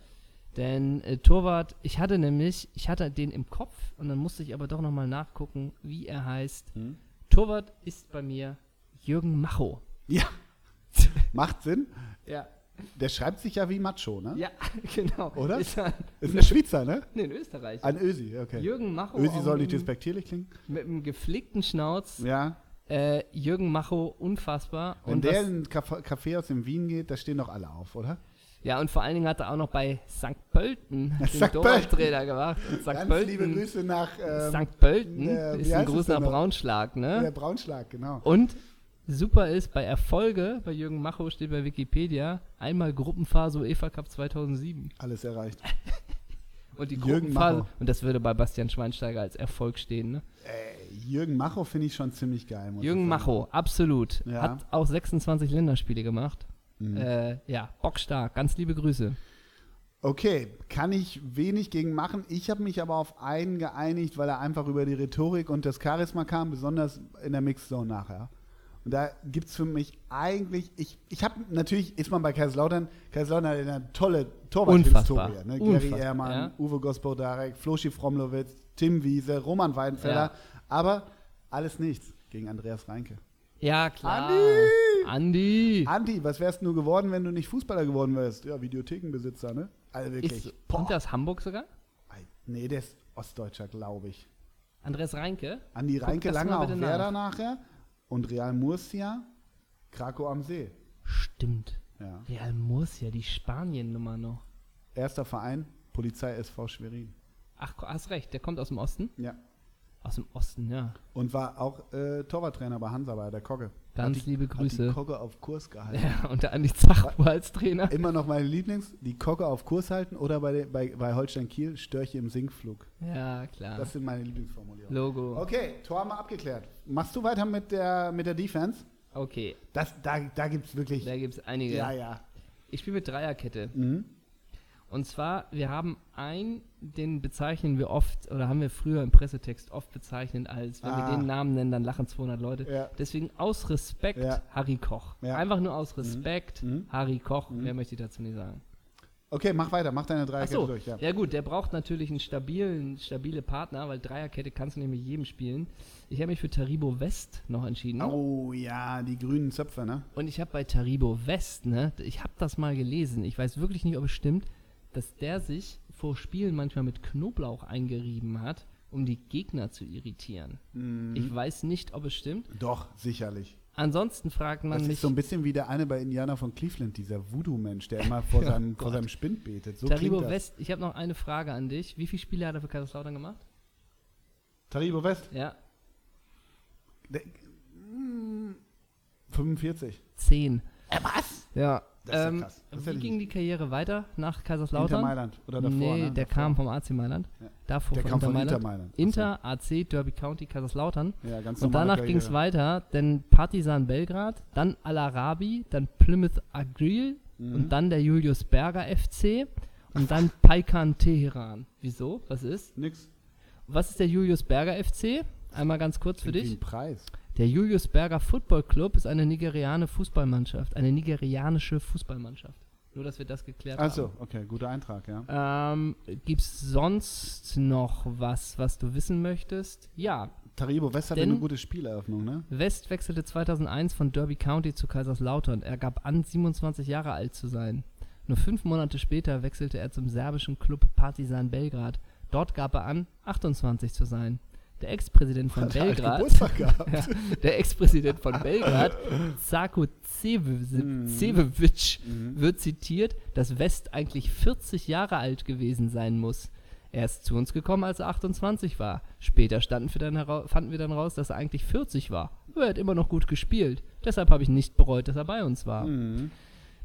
Denn äh, Torwart, ich hatte nämlich, ich hatte den im Kopf und dann musste ich aber doch nochmal nachgucken, wie er heißt. Hm? Torwart ist bei mir Jürgen Macho. Ja. [LAUGHS] Macht Sinn. Ja. Der schreibt sich ja wie Macho, ne? Ja, [LAUGHS] genau. Oder? Ist ein, Ist ein Schweizer, ne? nee, in Österreich. Ein Ösi, okay. Jürgen Macho. Ösi soll nicht despektierlich klingen. mit einem gepflegten Schnauz. Ja. Äh, Jürgen Macho, unfassbar. Wenn und der in ein Caf- Café aus dem Wien geht, da stehen doch alle auf, oder? ja, und vor allen Dingen hat er auch noch bei St. Pölten [LAUGHS] den St. Torwarttrainer gemacht. St. Ganz Pölten, liebe Grüße nach ähm, St. Pölten äh, ist ein denn noch? Braunschlag, ne? der Braunschlag, genau. Und super ist, bei Erfolge, bei Jürgen Macho steht bei Wikipedia, einmal Gruppenphase UEFA Cup 2007. Alles erreicht. [LAUGHS] Und die Jürgen Gruppenphase, Macho. und das würde bei Bastian Schweinsteiger als Erfolg stehen, ne? Äh, Jürgen Macho finde ich schon ziemlich geil. Jürgen. Macho, absolut. Ja. Hat auch 26 Länderspiele gemacht. Mhm. Äh, ja, bockstark. Ganz liebe Grüße. Okay, kann ich wenig gegen machen. Ich habe mich aber auf einen geeinigt, weil er einfach über die Rhetorik und das Charisma kam, besonders in der Mixzone nachher. Und da gibt es für mich eigentlich, ich, ich habe natürlich, ist man bei Kaiserslautern, Kaiserslautern hat eine tolle Torwarthistorie. Ne? Gary Ehrmann, ja. Uwe Gospodarek, Floschi Fromlowitz, Tim Wiese, Roman Weidenfeller, Ja. aber alles nichts gegen Andreas Reinke. Ja, klar. Andi! Andi! Andi, was wärst du geworden, wenn du nicht Fußballer geworden wärst? Ja, Videothekenbesitzer, ne? Also wirklich. Ist, kommt aus Hamburg sogar? Nee, der ist Ostdeutscher, glaube ich. Andreas Reinke? Andi Reinke lange bitte Werder nach. nachher und Real Murcia, Krakow am See. Stimmt. Ja. Real Murcia, die Spanien-Nummer noch. Erster Verein, Polizei SV Schwerin. Ach, hast recht, der kommt aus dem Osten? Ja. Aus dem Osten, ja. Und war auch äh, Torwarttrainer bei Hansa, bei der Kogge. Ganz die, liebe Hat die Grüße. Kogge auf Kurs gehalten. [LAUGHS] Ja, und der Andi Zachbo als Trainer. Immer noch meine Lieblings, die Kogge auf Kurs halten oder bei, bei, bei Holstein Kiel Störche im Sinkflug. Ja, klar. Das sind meine Lieblingsformulierungen. Logo. Okay, Tor haben wir abgeklärt. Machst du weiter mit der, mit der Defense? Okay, Das, da da gibt es wirklich. da gibt es einige. ja, ja. Ich spiele mit Dreierkette. Mhm. Und zwar, wir haben einen, den bezeichnen wir oft, oder haben wir früher im Pressetext oft bezeichnet als, wenn Ah. wir den Namen nennen, dann lachen 200 Leute. Ja. Deswegen aus Respekt Ja. Harry Koch. Ja. Einfach nur aus Respekt Mhm. Harry Koch. Mhm. Mehr möchte ich dazu nicht sagen. Okay, mach weiter, mach deine Dreierkette so, durch. Ja. ja. gut, der braucht natürlich einen stabilen, stabile Partner, weil Dreierkette kannst du nämlich jedem spielen. Ich habe mich für Taribo West noch entschieden. Oh ja, die grünen Zöpfe, ne? Und ich habe bei Taribo West, ne, ich habe das mal gelesen, ich weiß wirklich nicht, ob es stimmt, dass der sich vor Spielen manchmal mit Knoblauch eingerieben hat, um die Gegner zu irritieren. Mhm. Ich weiß nicht, ob es stimmt. Doch, sicherlich. Ansonsten fragt man Das mich, ist so ein bisschen wie der eine bei Indianer von Cleveland, dieser Voodoo-Mensch, der immer vor, [LAUGHS] seinem, vor Gott. seinem Spind betet. So Taribo das. West, ich habe noch eine Frage an dich. Wie viele Spiele hat er für Kaiserslautern gemacht? Taribo West? Ja, Der, mm, 45. zehn. Äh, was? Ja. Das ist ja ähm, krass. Wie ging die Karriere weiter nach Kaiserslautern? Inter Mailand. Oder davor, nee, ne? der Davor. kam vom AC Mailand. Ja. Davor Der kam Inter von Mailand. Inter Mailand. Inter, AC, Derby County, Kaiserslautern. Ja, ganz Und danach ging es weiter, denn Partizan Belgrad, dann Al-Arabi, dann Plymouth Agril Mhm. und dann der Julius Berger FC und dann Paikan Teheran. Wieso? Was ist? Nix. Was ist der Julius Berger FC? Einmal ganz kurz für dich. Preis. Der Julius Berger Football Club ist eine nigeriane Fußballmannschaft, eine nigerianische Fußballmannschaft. Nur, dass wir das geklärt Achso, haben. okay, guter Eintrag, ja. Ähm, Gibt es sonst noch was, was du wissen möchtest? Ja, Taribo West hatte eine gute Spieleröffnung, ne? West wechselte 2001 von Derby County zu Kaiserslautern. Er gab an, 27 Jahre alt zu sein. Nur fünf Monate später wechselte er zum serbischen Club Partizan Belgrad. Dort gab er an, 28 zu sein. Der Ex-Präsident von Hat halt Belgrad, [LAUGHS] gehabt. ja, der Ex-Präsident von Belgrad, Zako Mhm. Cevevic, wird zitiert, dass West eigentlich 40 Jahre alt gewesen sein muss. Er ist zu uns gekommen, als er 28 war. Später standen wir dann fanden wir dann raus, dass er eigentlich 40 war. Er hat immer noch gut gespielt. Deshalb habe ich nicht bereut, dass er bei uns war. Mhm.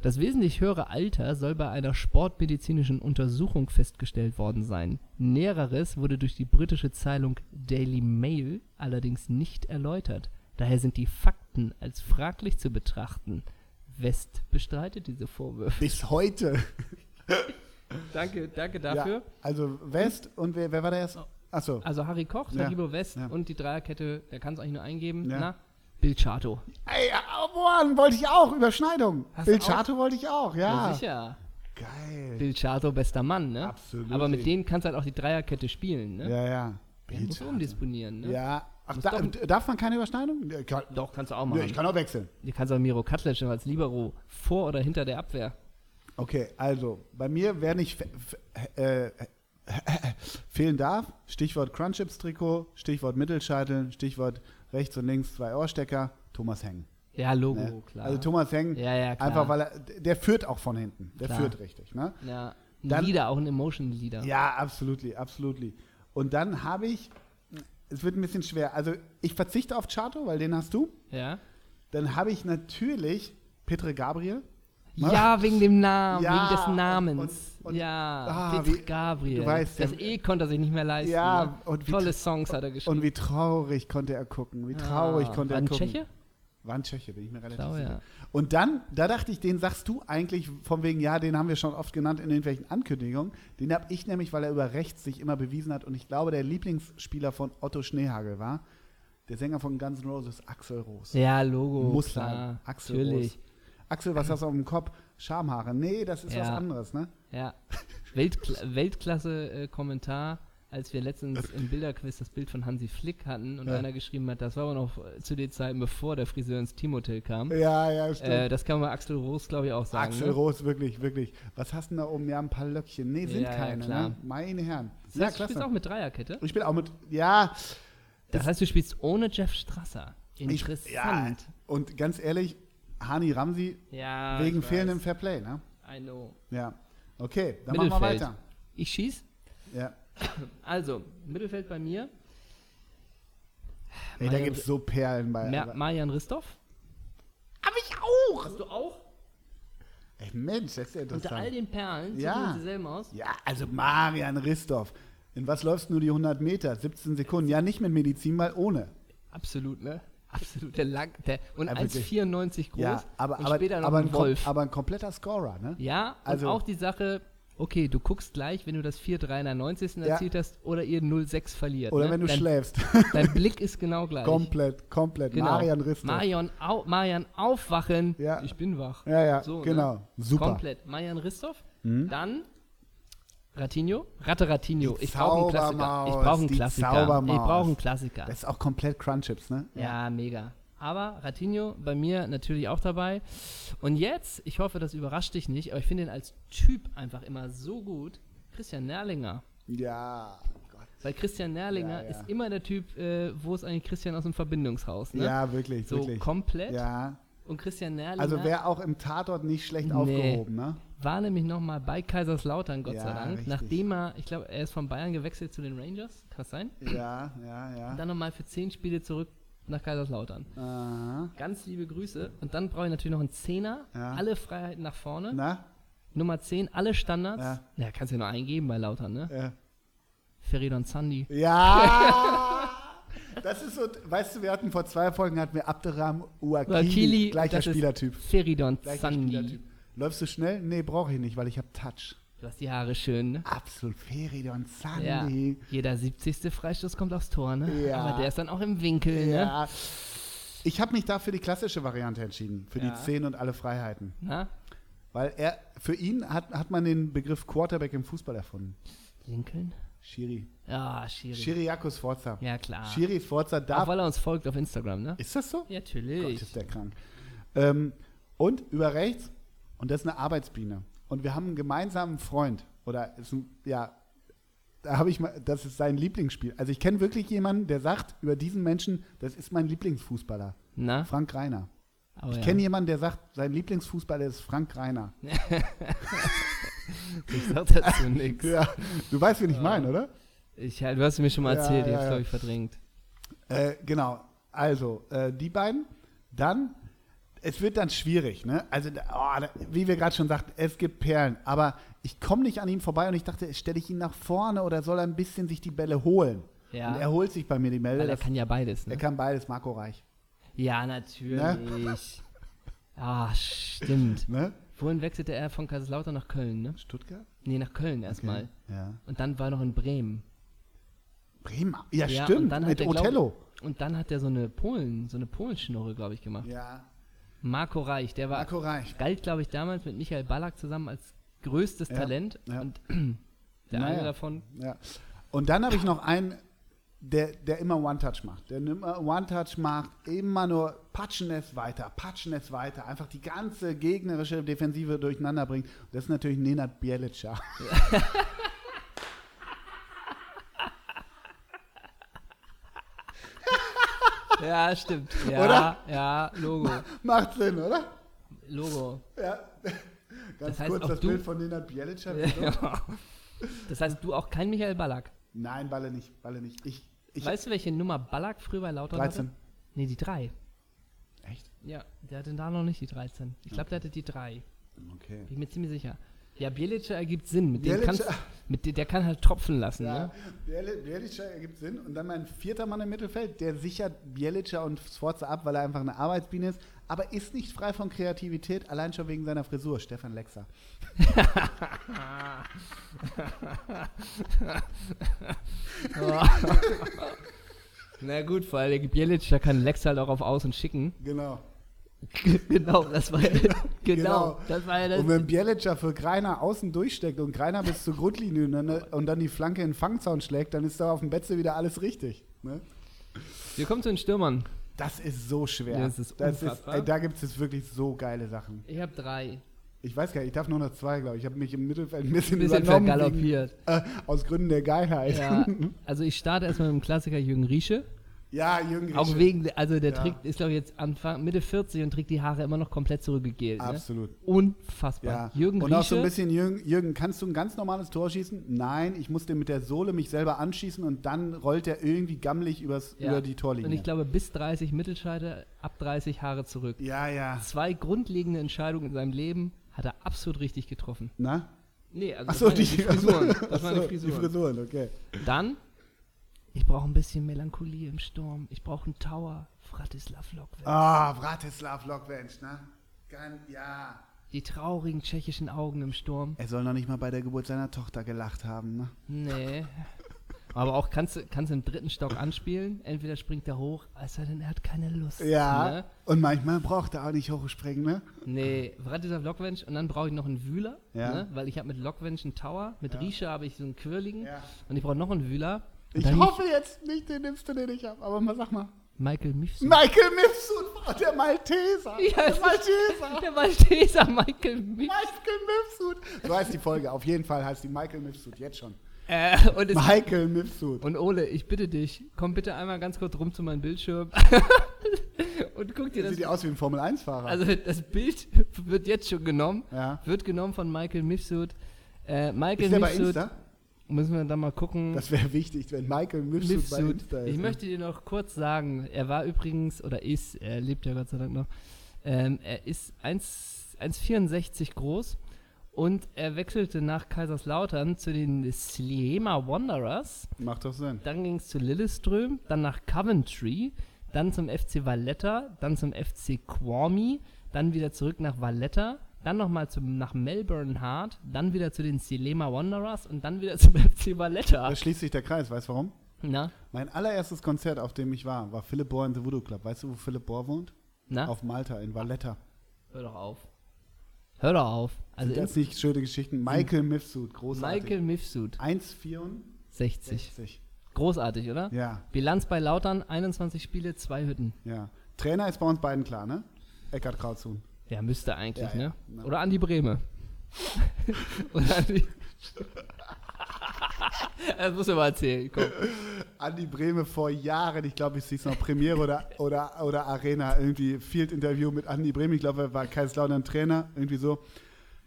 Das wesentlich höhere Alter soll bei einer sportmedizinischen Untersuchung festgestellt worden sein. Näheres wurde durch die britische Zeitung Daily Mail allerdings nicht erläutert. Daher sind die Fakten als fraglich zu betrachten. West bestreitet diese Vorwürfe. Bis heute. [LAUGHS] Danke, danke Ja, dafür. also West und wer, wer war der erst? Achso. Also Harry Koch, Ja, Taribo West ja. und die Dreierkette, der kann es eigentlich nur eingeben. Ja. Na, Bill Chato. Ey, oh, wollte ich auch. Überschneidung. Hast Bill? Chato wollte ich auch, ja. Ja, sicher. Geil. Bill Chato, bester Mann, ne? Absolut. Aber mit denen kannst du halt auch die Dreierkette spielen, ne? Ja, ja. Der Bill muss Chato. umdisponieren, ne? Ja. Ach, da, darf man keine Überschneidung? Ja, kann, Doch, kannst du auch ja, machen. ich kann auch wechseln. Du kannst auch Miro Katlic noch als Libero vor oder hinter der Abwehr. Okay, also bei mir, wer nicht äh, [LAUGHS] fehlen darf, Stichwort Crunchips-Trikot, Stichwort Mittelscheitel, Stichwort rechts und links zwei Ohrstecker, Thomas Heng. Ja, Logo, Ne? klar. Also Thomas Heng, ja, ja, einfach weil er, der führt auch von hinten. Der Klar. führt richtig, ne? ja, ein Dann- Leader, auch ein Emotion-Leader. Ja, absolutely, absolutely. Und dann habe ich, es wird ein bisschen schwer, also ich verzichte auf Chato, weil den hast du. Ja, Dann habe ich natürlich Petre Gabriel. Ja wegen dem Namen, Ja, wegen des Namens. und- und- ja, Ah, wie- Gabriel. du weißt, das E konnte er sich nicht mehr leisten. Ja, ne? und wie Tolle Songs hat er geschrieben. Und wie traurig konnte er gucken. Wie traurig Ah, konnte er gucken. Tscheche? War ein Tscheche, bin ich mir relativ sicher. ja. Und dann, da dachte ich, den sagst du eigentlich von wegen, ja, den haben wir schon oft genannt in irgendwelchen Ankündigungen. Den habe ich nämlich, weil er über rechts sich immer bewiesen hat und ich glaube, der Lieblingsspieler von Otto Schneehagel war, der Sänger von Guns N' Roses, Axel Roos. Ja, Logo, Muss klar. sein. Axel Natürlich. Roos. Axel, was hast du auf dem Kopf? Schamhaare. Nee, das ist Ja. was anderes, ne? Ja. Weltkla Weltklasse-Kommentar, als wir letztens im Bilderquiz das Bild von Hansi Flick hatten und Ja. einer geschrieben hat, das war aber noch äh, zu den Zeiten, bevor der Friseur ins Teamhotel kam. Ja, ja, stimmt. Äh, das kann man Axel Roos, glaube ich, auch sagen. Axel ne? Roos, wirklich, wirklich. Was hast du denn da oben? Ja, ein paar Löckchen. Nee, sind Ja, ja, keine, ne? Meine Herren. Das Ja, heißt, du spielst auch mit Dreierkette? Ich bin auch mit, ja, Das heißt, du spielst ohne Jeff Strasser. ich, Interessant. ja, und ganz ehrlich, Hani Ramsi Ja, wegen fehlendem Fairplay, ne? I know. Ja. Okay, dann machen wir weiter. Ich schieß. Ja. Also, Mittelfeld bei mir. Ey, da Marian- gibt es so Perlen bei. Mer Marian Ristov. Hab ich auch! Hast du auch? Ey, Mensch, das ist ja Unter all interessant. den Perlen sieht Ja. man dieselben aus. Ja, also Marian Ristov. In was läufst du nur die 100 Meter? 17 Sekunden. Ja, nicht mit Medizin, mal ohne. Absolut, ne? Absolut. Der lang, der, und Ja, wirklich. 1,94 groß. ja, aber, und aber, später noch aber, ein ein Wolf. aber ein kompletter Scorer, ne? ja, also- und auch die Sache, okay, du guckst gleich, wenn du das 4-3 in der 90. Ja. erzielt hast oder ihr 0-6 verliert. Oder ne? wenn du dein, schläfst. [LAUGHS] Dein Blick ist genau gleich. komplett, komplett. Genau. Marian Ristov. Marian, au, Marian aufwachen. Ja. Ich bin wach. ja, ja, So, ne? genau. Super. Komplett. Marian Ristov. Mhm. Dann Ratinho. Ratte Ratinho. Die Ich brauche einen Klassiker. Ich brauche einen Klassiker. Ich brauche einen Klassiker. Das ist auch komplett Crunchips, ne? Ja, mega. Aber Ratinho bei mir natürlich auch dabei. Und jetzt, ich hoffe, das überrascht dich nicht, aber ich finde ihn als Typ einfach immer so gut. Christian Nerlinger. Ja. Gott. Weil Christian Nerlinger Ja, ja. ist immer der Typ, äh, wo ist eigentlich Christian aus dem Verbindungshaus? Ne? Ja, wirklich, so wirklich. komplett. Ja. Und Christian Nerlinger Also wäre auch im Tatort nicht schlecht Nee. aufgehoben, ne? War nämlich nochmal bei Kaiserslautern, Gott Ja, sei Dank. richtig. Nachdem er, ich glaube, er ist von Bayern gewechselt zu den Rangers. Kann das sein? Ja, ja, ja. Dann nochmal für zehn Spiele zurück nach Kaiserslautern. Aha. Ganz liebe Grüße. Und dann brauche ich natürlich noch einen Zehner. Ja. Alle Freiheiten nach vorne. Na? Nummer 10, alle Standards. Ja. Ja, kannst du ja noch eingeben bei Lautern, ne? Ja. Feridon Sandi. Ja! [LAUGHS] Das ist so, weißt du, wir hatten vor zwei Folgen hatten wir Abderram Uakili, Wakili, gleicher Spielertyp. Feridon Sandi. Spielertyp. Läufst du schnell? Nee, brauche ich nicht, weil ich habe Touch. Du hast die Haare schön, ne? Absolut, Feridon Ja. Sandy. Jeder 70. Freistoß kommt aufs Tor, ne? Ja. Aber der ist dann auch im Winkel, ne? Ja. Ich habe mich da für die klassische Variante entschieden, für Ja. die 10 und alle Freiheiten. Na? Weil er, für ihn hat, hat man den Begriff Quarterback im Fußball erfunden. Lincoln? Schiri. Ja, Schiri. Schiriaco Sforza. Ja, klar. Schiri Sforza Auch darf. weil er uns folgt auf Instagram, ne? Ist das so? Ja, Gott, natürlich. ist der krank. Ähm, und über rechts, und das ist eine Arbeitsbiene. Und wir haben einen gemeinsamen Freund. Oder ist ein, ja, da habe ich mal, das ist sein Lieblingsspiel. Also ich kenne wirklich jemanden, der sagt über diesen Menschen, das ist mein Lieblingsfußballer. Na? Frank Reiner. Oh, Ich ja. kenne jemanden, der sagt, sein Lieblingsfußballer ist Frank Reiner. [LAUGHS] Ich sag dazu [LAUGHS] nichts. Ja, du weißt, wen ich meine, oder? Ich, du hast mir schon mal Ja, erzählt, ich ja, hab's, ja. glaube ich, verdrängt. Äh, genau. Also, äh, die beiden. Dann, es wird dann schwierig, ne? Also, oh, da, wie wir gerade schon sagten, es gibt Perlen. Aber ich komme nicht an ihm vorbei und ich dachte, stelle ich ihn nach vorne oder soll er ein bisschen sich die Bälle holen? Ja. Und er holt sich bei mir die Bälle. Weil er Das- kann ja beides, ne? er kann beides, Marco Reich. Ja, natürlich. Ah, stimmt. Ne? Wohin wechselte er von Kaiserslautern nach Köln, ne? Stuttgart? Nee, nach Köln erstmal. Ja. Und dann war er noch in Bremen. Bremen. Ja, Ja, stimmt. und dann hat mit er, glaub- Othello. Und dann hat er so eine Polen, so eine Polenschnurre, glaube ich, gemacht. Ja. Marco Reich, der war, Marco Reich. galt, glaube ich, damals mit Michael Ballack zusammen als größtes Ja, Talent. ja. Und [CLEARS THROAT] der Naja. eine davon, Ja. Und dann habe ich noch einen, der, der immer One-Touch macht. Der immer One-Touch macht, immer nur patschen es weiter, patschen es weiter, einfach die ganze gegnerische Defensive durcheinander bringt. Das ist natürlich Nenad Bielica. [LAUGHS] ja, stimmt. Ja, Oder? ja, Logo. [LAUGHS] Macht Sinn, oder? Logo. Ja. Ganz Das heißt, kurz das du- Bild von Nenad Bielica. [LAUGHS] wieso? Das heißt, du auch kein Michael Ballack. Nein, Balle nicht, Balle nicht. Ich, ich weißt du, welche Nummer Ballack früher bei Lautern 13. hatte? Nee, die 3. Echt? Ja, der hatte da noch nicht die 13. Ich glaube, der hatte die 3. Okay. Bin ich mir ziemlich sicher. Ja, Bielica ergibt Sinn. Mit dem kannst, mit der kann halt tropfen lassen. Ja, Ne? Biel- Bielica ergibt Sinn. Und dann mein vierter Mann im Mittelfeld, der sichert Bielica und Sforza ab, weil er einfach eine Arbeitsbiene ist, aber ist nicht frei von Kreativität, allein schon wegen seiner Frisur, Stefan Lexer. [LAUGHS] Na gut, vor allem Bielica kann Lex halt auch auf Außen schicken. Genau. [LAUGHS] genau, das war ja, genau, Genau. das war ja das. Und wenn Bielica für Greiner außen durchsteckt und Greiner bis zur Grundlinie und dann, und dann die Flanke in den Fangzaun schlägt, dann ist da auf dem Betze wieder alles richtig. Ne? Wir kommen zu den Stürmern. Das ist so schwer. Ja, das ist das ist, unfassbar. ey, da gibt es wirklich so geile Sachen. Ich habe drei. Ich weiß gar nicht, ich darf nur noch zwei, glaube ich. Ich habe mich im Mittelfeld ein bisschen, Ein bisschen übernommen. vergaloppiert. Wegen, äh, aus Gründen der Geilheit. Ja, [LAUGHS] also ich starte erstmal mit dem Klassiker Jürgen Riesche. Ja, Jürgen Auch Grische. wegen, also der Ja. trägt, ist glaube ich jetzt Anfang, Mitte 40 und trägt die Haare immer noch komplett zurückgegelt. Ne? Absolut. Unfassbar. Ja. Jürgen Und auch so ein bisschen, Jürgen, Jürgen, kannst du ein ganz normales Tor schießen? Nein, ich musste mit der Sohle mich selber anschießen und dann rollt er irgendwie gammelig übers, Ja. über die Torlinie. und ich glaube bis 30 Mittelscheide, ab 30 Haare zurück. ja, ja. Zwei grundlegende Entscheidungen in seinem Leben hat er absolut richtig getroffen. Na? Nee, also Achso, das waren die, die Frisuren. Das Ach waren so, die Frisuren. Die Frisuren, okay. Dann, ich brauche ein bisschen Melancholie im Sturm. Ich brauche einen Tower. Vratislav Lokwen. Ah, Vratislav Lokwensch, ne? Gan, ja. Die traurigen tschechischen Augen im Sturm. Er soll noch nicht mal bei der Geburt seiner Tochter gelacht haben, ne? Nee. Aber auch kannst du kannst im dritten Stock anspielen. Entweder springt er hoch, es sei denn, er hat keine Lust. Ja. Ne? Und manchmal braucht er auch nicht hochspringen, ne? Nee, Vratislav Lokwensch und dann brauche ich noch einen Wühler, Ja. ne? weil ich habe mit Lokwensch einen Tower, mit Ja. Riesche habe ich so einen Quirligen Ja. und ich brauche noch einen Wühler. Ich hoffe jetzt nicht, den nimmst du den nicht ab, aber mal sag mal. Michael Mifsud. Michael Mifsud, der Malteser. [LAUGHS] Ja, der Malteser. [LAUGHS] Der Malteser Michael Mifsud. Michael Mifsud. So heißt die Folge. Auf jeden Fall heißt die Michael Mifsud. Jetzt schon. Äh, Michael Mifsud. und Ole, ich bitte dich, komm bitte einmal ganz kurz rum zu meinem Bildschirm [LAUGHS] und guck dir das sieht aus wie ein Formel-1-Fahrer. Also das Bild wird jetzt schon genommen. ja. Wird genommen von Michael Mifsud. Äh, Michael Ist der bei Mifsud, Insta? Müssen wir da mal gucken. Das wäre wichtig, wenn Michael Mifsud, bei. Insta ist. Ich ne? möchte dir noch kurz sagen, er war übrigens, oder ist, er lebt ja Gott sei Dank noch, ähm, er ist 1 1,64 groß und er wechselte nach Kaiserslautern zu den Sliema Wanderers. Macht doch Sinn. Dann ging es zu Lilleström, dann nach Coventry, dann zum FC Valletta, dann zum FC Quormi, dann wieder zurück nach Valletta, dann nochmal nach Melbourne Heart, dann wieder zu den Silema Wanderers und dann wieder [LAUGHS] zum FC Valletta. Da schließt sich der Kreis, weißt du warum? Na? Mein allererstes Konzert, auf dem ich war, war Philipp Bohr in The Voodoo Club. Weißt du, wo Philipp Bohr wohnt? Na? Auf Malta, in Valletta. Hör doch auf. Hör doch auf. Also Sind das nicht schöne Geschichten? Michael Mifsud, großartig. Michael Mifsud, 1,64. 60. Großartig, oder? Ja, Bilanz bei Lautern, 21 Spiele, zwei Hütten. ja. Trainer ist bei uns beiden klar, ne? Eckart Krautzuhn. Ja, müsste eigentlich, Ja, ne? Oder Andi Breme. [LAUGHS] Oder Andi. das muss ich mal erzählen. Komm. Andi Brehme vor Jahren, ich glaube, ich sehe es noch Premiere oder, oder, oder Arena, irgendwie Field-Interview mit Andi Brehme. Ich glaube, er war Kaiserslautern Trainer, irgendwie so.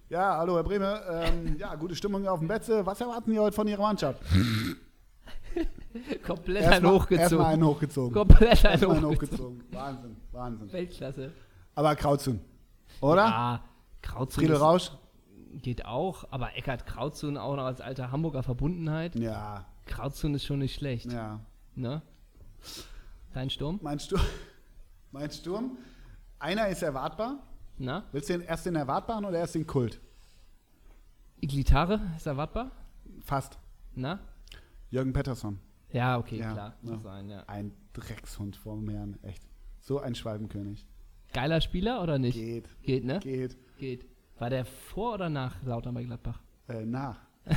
Ja, hallo Herr Brehme, ähm, ja, gute Stimmung auf dem Betze. Was erwarten Sie heute von Ihrer Mannschaft? Komplett einen Erstmal hochgezogen. einen hochgezogen. Komplett einen Erstmal einen hochgezogen. hochgezogen. Wahnsinn, Wahnsinn. Weltklasse. Aber Krautzuhn, oder? Ja, Krautzun Friedel Rausch? geht auch, aber Eckhard Krautzun auch noch als alter Hamburger Verbundenheit. Ja, Krautzun ist schon nicht schlecht. ja. Ne? Dein Sturm? Mein Sturm, [LAUGHS] mein Sturm, einer ist erwartbar. Na? Willst du den erst den erwartbaren oder erst den Kult? Iglitare ist erwartbar? Fast. Na? Jürgen Pettersson. Ja, okay, Ja, klar. ja. Sein, ja. Ein Dreckshund vor Meeren, echt. So ein Schwalbenkönig. Geiler Spieler oder nicht? Geht, Geht, ne? geht. Geht. War der vor oder nach Lautern bei Gladbach? Äh, nach. [LAUGHS]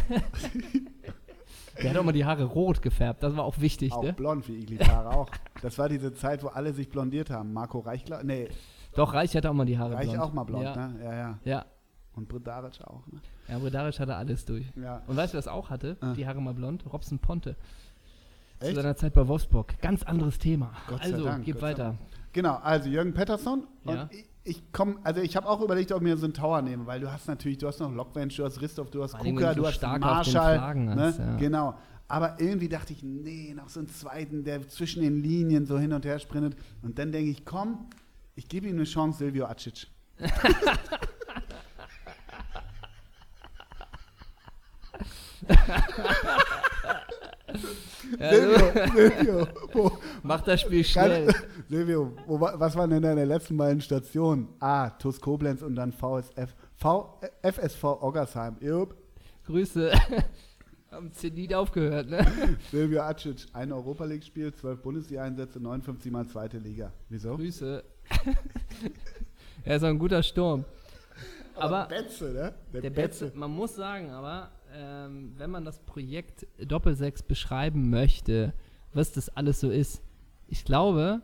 Der hat auch mal die Haare rot gefärbt, das war auch wichtig, Auch ne? blond wie Iglitare auch. Das war diese Zeit, wo alle sich blondiert haben. Marco Reichler, nee, Doch, Reich hatte auch mal die Haare Reich blond. auch mal blond, ja. ne? Ja, ja. Ja, Und Bredaric auch, ne? ja Bredaric hatte alles durch. Ja. Und weißt du, wer das auch hatte? Ah. Die Haare mal blond? Robson Ponte. Zu Echt? seiner Zeit bei Wolfsburg. Ganz anderes Thema. Gott sei also, Dank, gib Gott weiter. Genau, also Jürgen Pettersson. Ja. ich, ich komme, also ich habe auch überlegt, ob ich mir so einen Tower nehme, weil du hast natürlich, du hast noch Lockbench, du hast Ristoff, du hast Kuka, du du so hast auf den Marschall. Flagen Ne? hast, ja. Genau. Aber irgendwie dachte ich, nee, noch so einen zweiten, der zwischen den Linien so hin und her sprintet. Und dann denke ich, komm, ich gebe ihm eine Chance, Silvio Acic. [LAUGHS] Ja, Silvio, Silvio, [LAUGHS] wo, Mach das Spiel schnell. Ganz, Silvio, wo, wa- was waren denn deine letzten beiden Stationen? A, TuS Koblenz und dann VSF, v, FSV Oggersheim. Jupp. Grüße. [LAUGHS] Haben Zenit aufgehört, ne? Silvio Acic, ein Europa League-Spiel, 12 Bundesliga-Einsätze, 59 Mal zweite Liga. Wieso? Grüße. [LAUGHS] er ist auch ein guter Sturm. Aber Betze, ne? der Betze, man muss sagen, aber ähm, wenn man das Projekt Doppelsechs beschreiben möchte, was das alles so ist, ich glaube,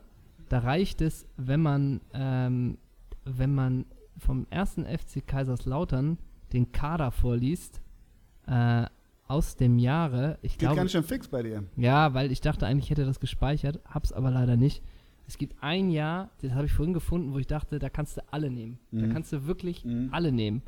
da reicht es, wenn man, ähm, wenn man vom ersten FC Kaiserslautern den Kader vorliest, äh, aus dem Jahre, ich Geht glaube, ganz schön fix bei dir. Ja, weil ich dachte eigentlich, ich hätte das gespeichert, hab's aber leider nicht. Es gibt ein Jahr, das habe ich vorhin gefunden, wo ich dachte, da kannst du alle nehmen. Da Mhm. kannst du wirklich Mhm. alle nehmen.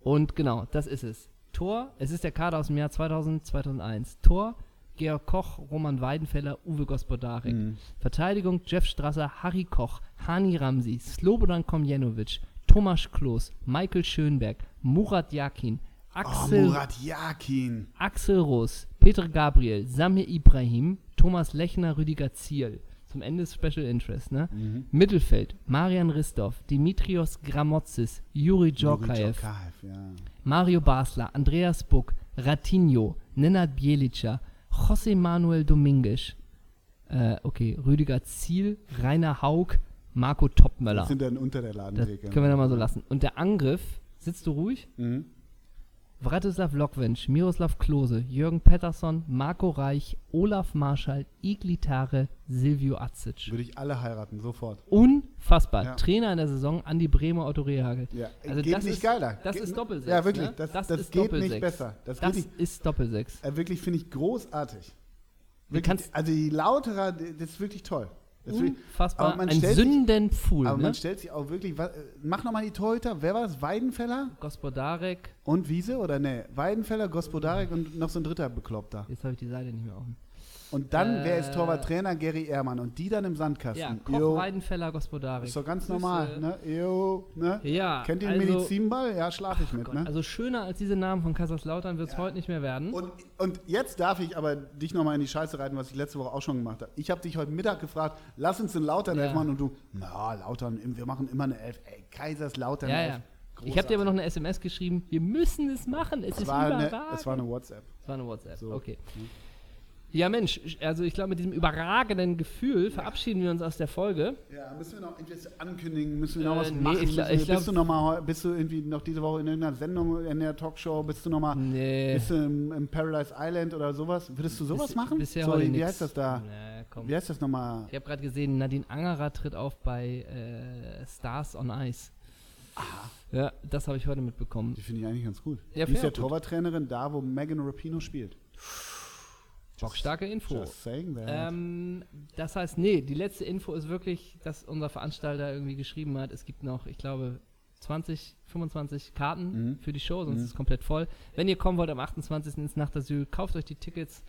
Und genau, das ist es. Tor, es ist der Kader aus dem Jahr 2000, 2001. Tor, Georg Koch, Roman Weidenfeller, Uwe Gospodarek. Mhm. Verteidigung, Jeff Strasser, Harry Koch, Hani Ramsi, Slobodan Komjenovic, Thomas Kloß, Michael Schönberg, Murat Yakin, Oh, Axel Murat Yakin. Axel Roos, Peter Gabriel, Samir Ibrahim, Thomas Lechner, Rüdiger Ziel. Zum Ende Special Interest, ne? Mhm. Mittelfeld, Marian Ristov, Dimitrios Gramotzis, Juri Juri Djorkaev, Djorkaev, ja. Mario Basler, Andreas Buck, Ratinho, Nenad Bielica, José Manuel Dominguez, äh, okay, Rüdiger Ziel, Rainer Haug, Marco Topmöller. Das sind dann unter der Das Ladentheke. können wir dann mal so lassen. Und der Angriff, sitzt du ruhig? Mhm. Vratislav Lokwensch, Miroslav Klose, Jürgen Pettersson, Marco Reich, Olaf Marschall, Iglitare, Silvio Azic. Würde ich alle heiraten, sofort. Unfassbar. Ja. Trainer in der Saison, Andi Bremer, Otto Rehagel. Ja. Also geht das nicht ist- geiler. Das geht, ist Doppelsechs. Ja, wirklich. Ne? Das, das, das, ist geht Doppelsechs. nicht besser. Das, Das, nicht, ist Doppelsechs. äh, wirklich finde ich großartig. Wirklich, also die Lauterer, das ist wirklich toll. Unfassbar. aber man Ein stellt sich- Sündenpfuhl. aber Ne? man stellt sich auch wirklich, äh, mach nochmal die Torhüter, wer war das? Weidenfeller Gospodarek. und Wiese oder ne? Weidenfeller, Gospodarek und noch so ein dritter Bekloppter. Jetzt habe ich die Seite nicht mehr offen. Und dann, Äh, wer ist Torwarttrainer? Gary Ehrmann. Und die dann im Ja, Sandkasten. Koch, Jo, Weidenfeller, Gospodarek. ist doch ganz normal, ne? Jo, ne? Ja. Kennt ihr den also, Medizinball? Ja, schlafe ich mit, Gott, ne? Also schöner als diese Namen von Kaiserslautern wird es heute nicht mehr werden. Und, und jetzt darf ich aber dich nochmal in die Scheiße reiten, was ich letzte Woche auch schon gemacht habe. Ich habe dich heute Mittag gefragt, lass uns einen Lautern Ja. elf machen und du, na, Lautern, wir machen immer eine Elf. Ey, Kaiserslautern ja, elf. ja. Ich habe dir aber noch eine SMS geschrieben, wir müssen es machen, es es ist war, eine, überragend. es war eine WhatsApp. Es war eine WhatsApp, So. okay. Ja, Mensch, also ich glaube, mit diesem überragenden Gefühl verabschieden wir uns aus der Folge. Ja, müssen wir noch irgendwas ankündigen? Müssen wir noch Äh, was nee, machen? ich Müssen ich glaub- bist, du noch mal, bist du irgendwie noch diese Woche in irgendeiner Sendung, in der Talkshow? Bist du noch mal Nee. bist du im, im Paradise Island oder sowas? Würdest du sowas Bis- machen? Bisher so, heute wie nix. heißt das da? Nee, komm. Wie heißt das nochmal? Ich habe gerade gesehen, Nadine Angerer tritt auf bei äh, Stars on Ice. Ja, das habe ich heute mitbekommen. Die finde ich eigentlich ganz gut. Ja, die ist ja. Torwarttrainerin da, wo Megan Rapino spielt. Bockstarke Info. Just saying. Ähm, das heißt, nee, die letzte Info ist wirklich, dass unser Veranstalter irgendwie geschrieben hat, es gibt noch, ich glaube, 20, 25 Karten Mhm. für die Show, sonst Mhm. ist es komplett voll. Wenn ihr kommen wollt am 28. ins Nachtasyl, kauft euch die Tickets.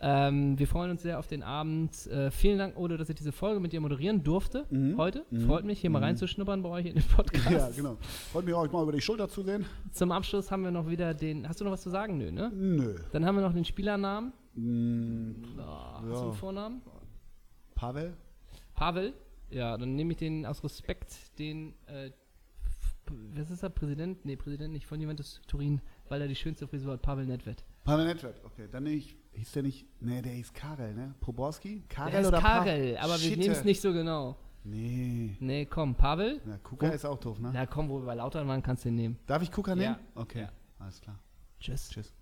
Ähm, wir freuen uns sehr auf den Abend. Äh, vielen Dank, Odo, dass ich diese Folge mit dir moderieren durfte Mhm. heute. Mhm. Freut mich, hier mal Mhm. reinzuschnuppern bei euch in den Podcast. ja, genau. Freut mich auch, mal über die Schulter zu sehen. Zum Abschluss haben wir noch wieder den. Hast du noch was zu sagen? Nö, ne? Nö. Dann haben wir noch den Spielernamen. Mm, Ja. Hast du einen Vornamen? Pavel? Pavel. Ja, dann nehme ich den aus Respekt, den, äh, was ist er, Präsident? Nee, Präsident nicht, von Juventus Turin, weil er die schönste Frisur hat, Pavel Nedved. Pavel Nedved, okay. Dann nehm ich, hieß der nicht, nee, der hieß Karel, ne? Proborski? Karel Der oder Pa- Karel, aber wir Shit. nehmen es nicht so genau. Nee. Nee, komm, Pavel. Na, Kuka Wo- ist auch doof, ne? Na komm, wo wir bei Lautern waren, kannst du den nehmen. Darf ich Kuka nehmen? Ja. Okay, Ja. alles klar. Tschüss. Tschüss.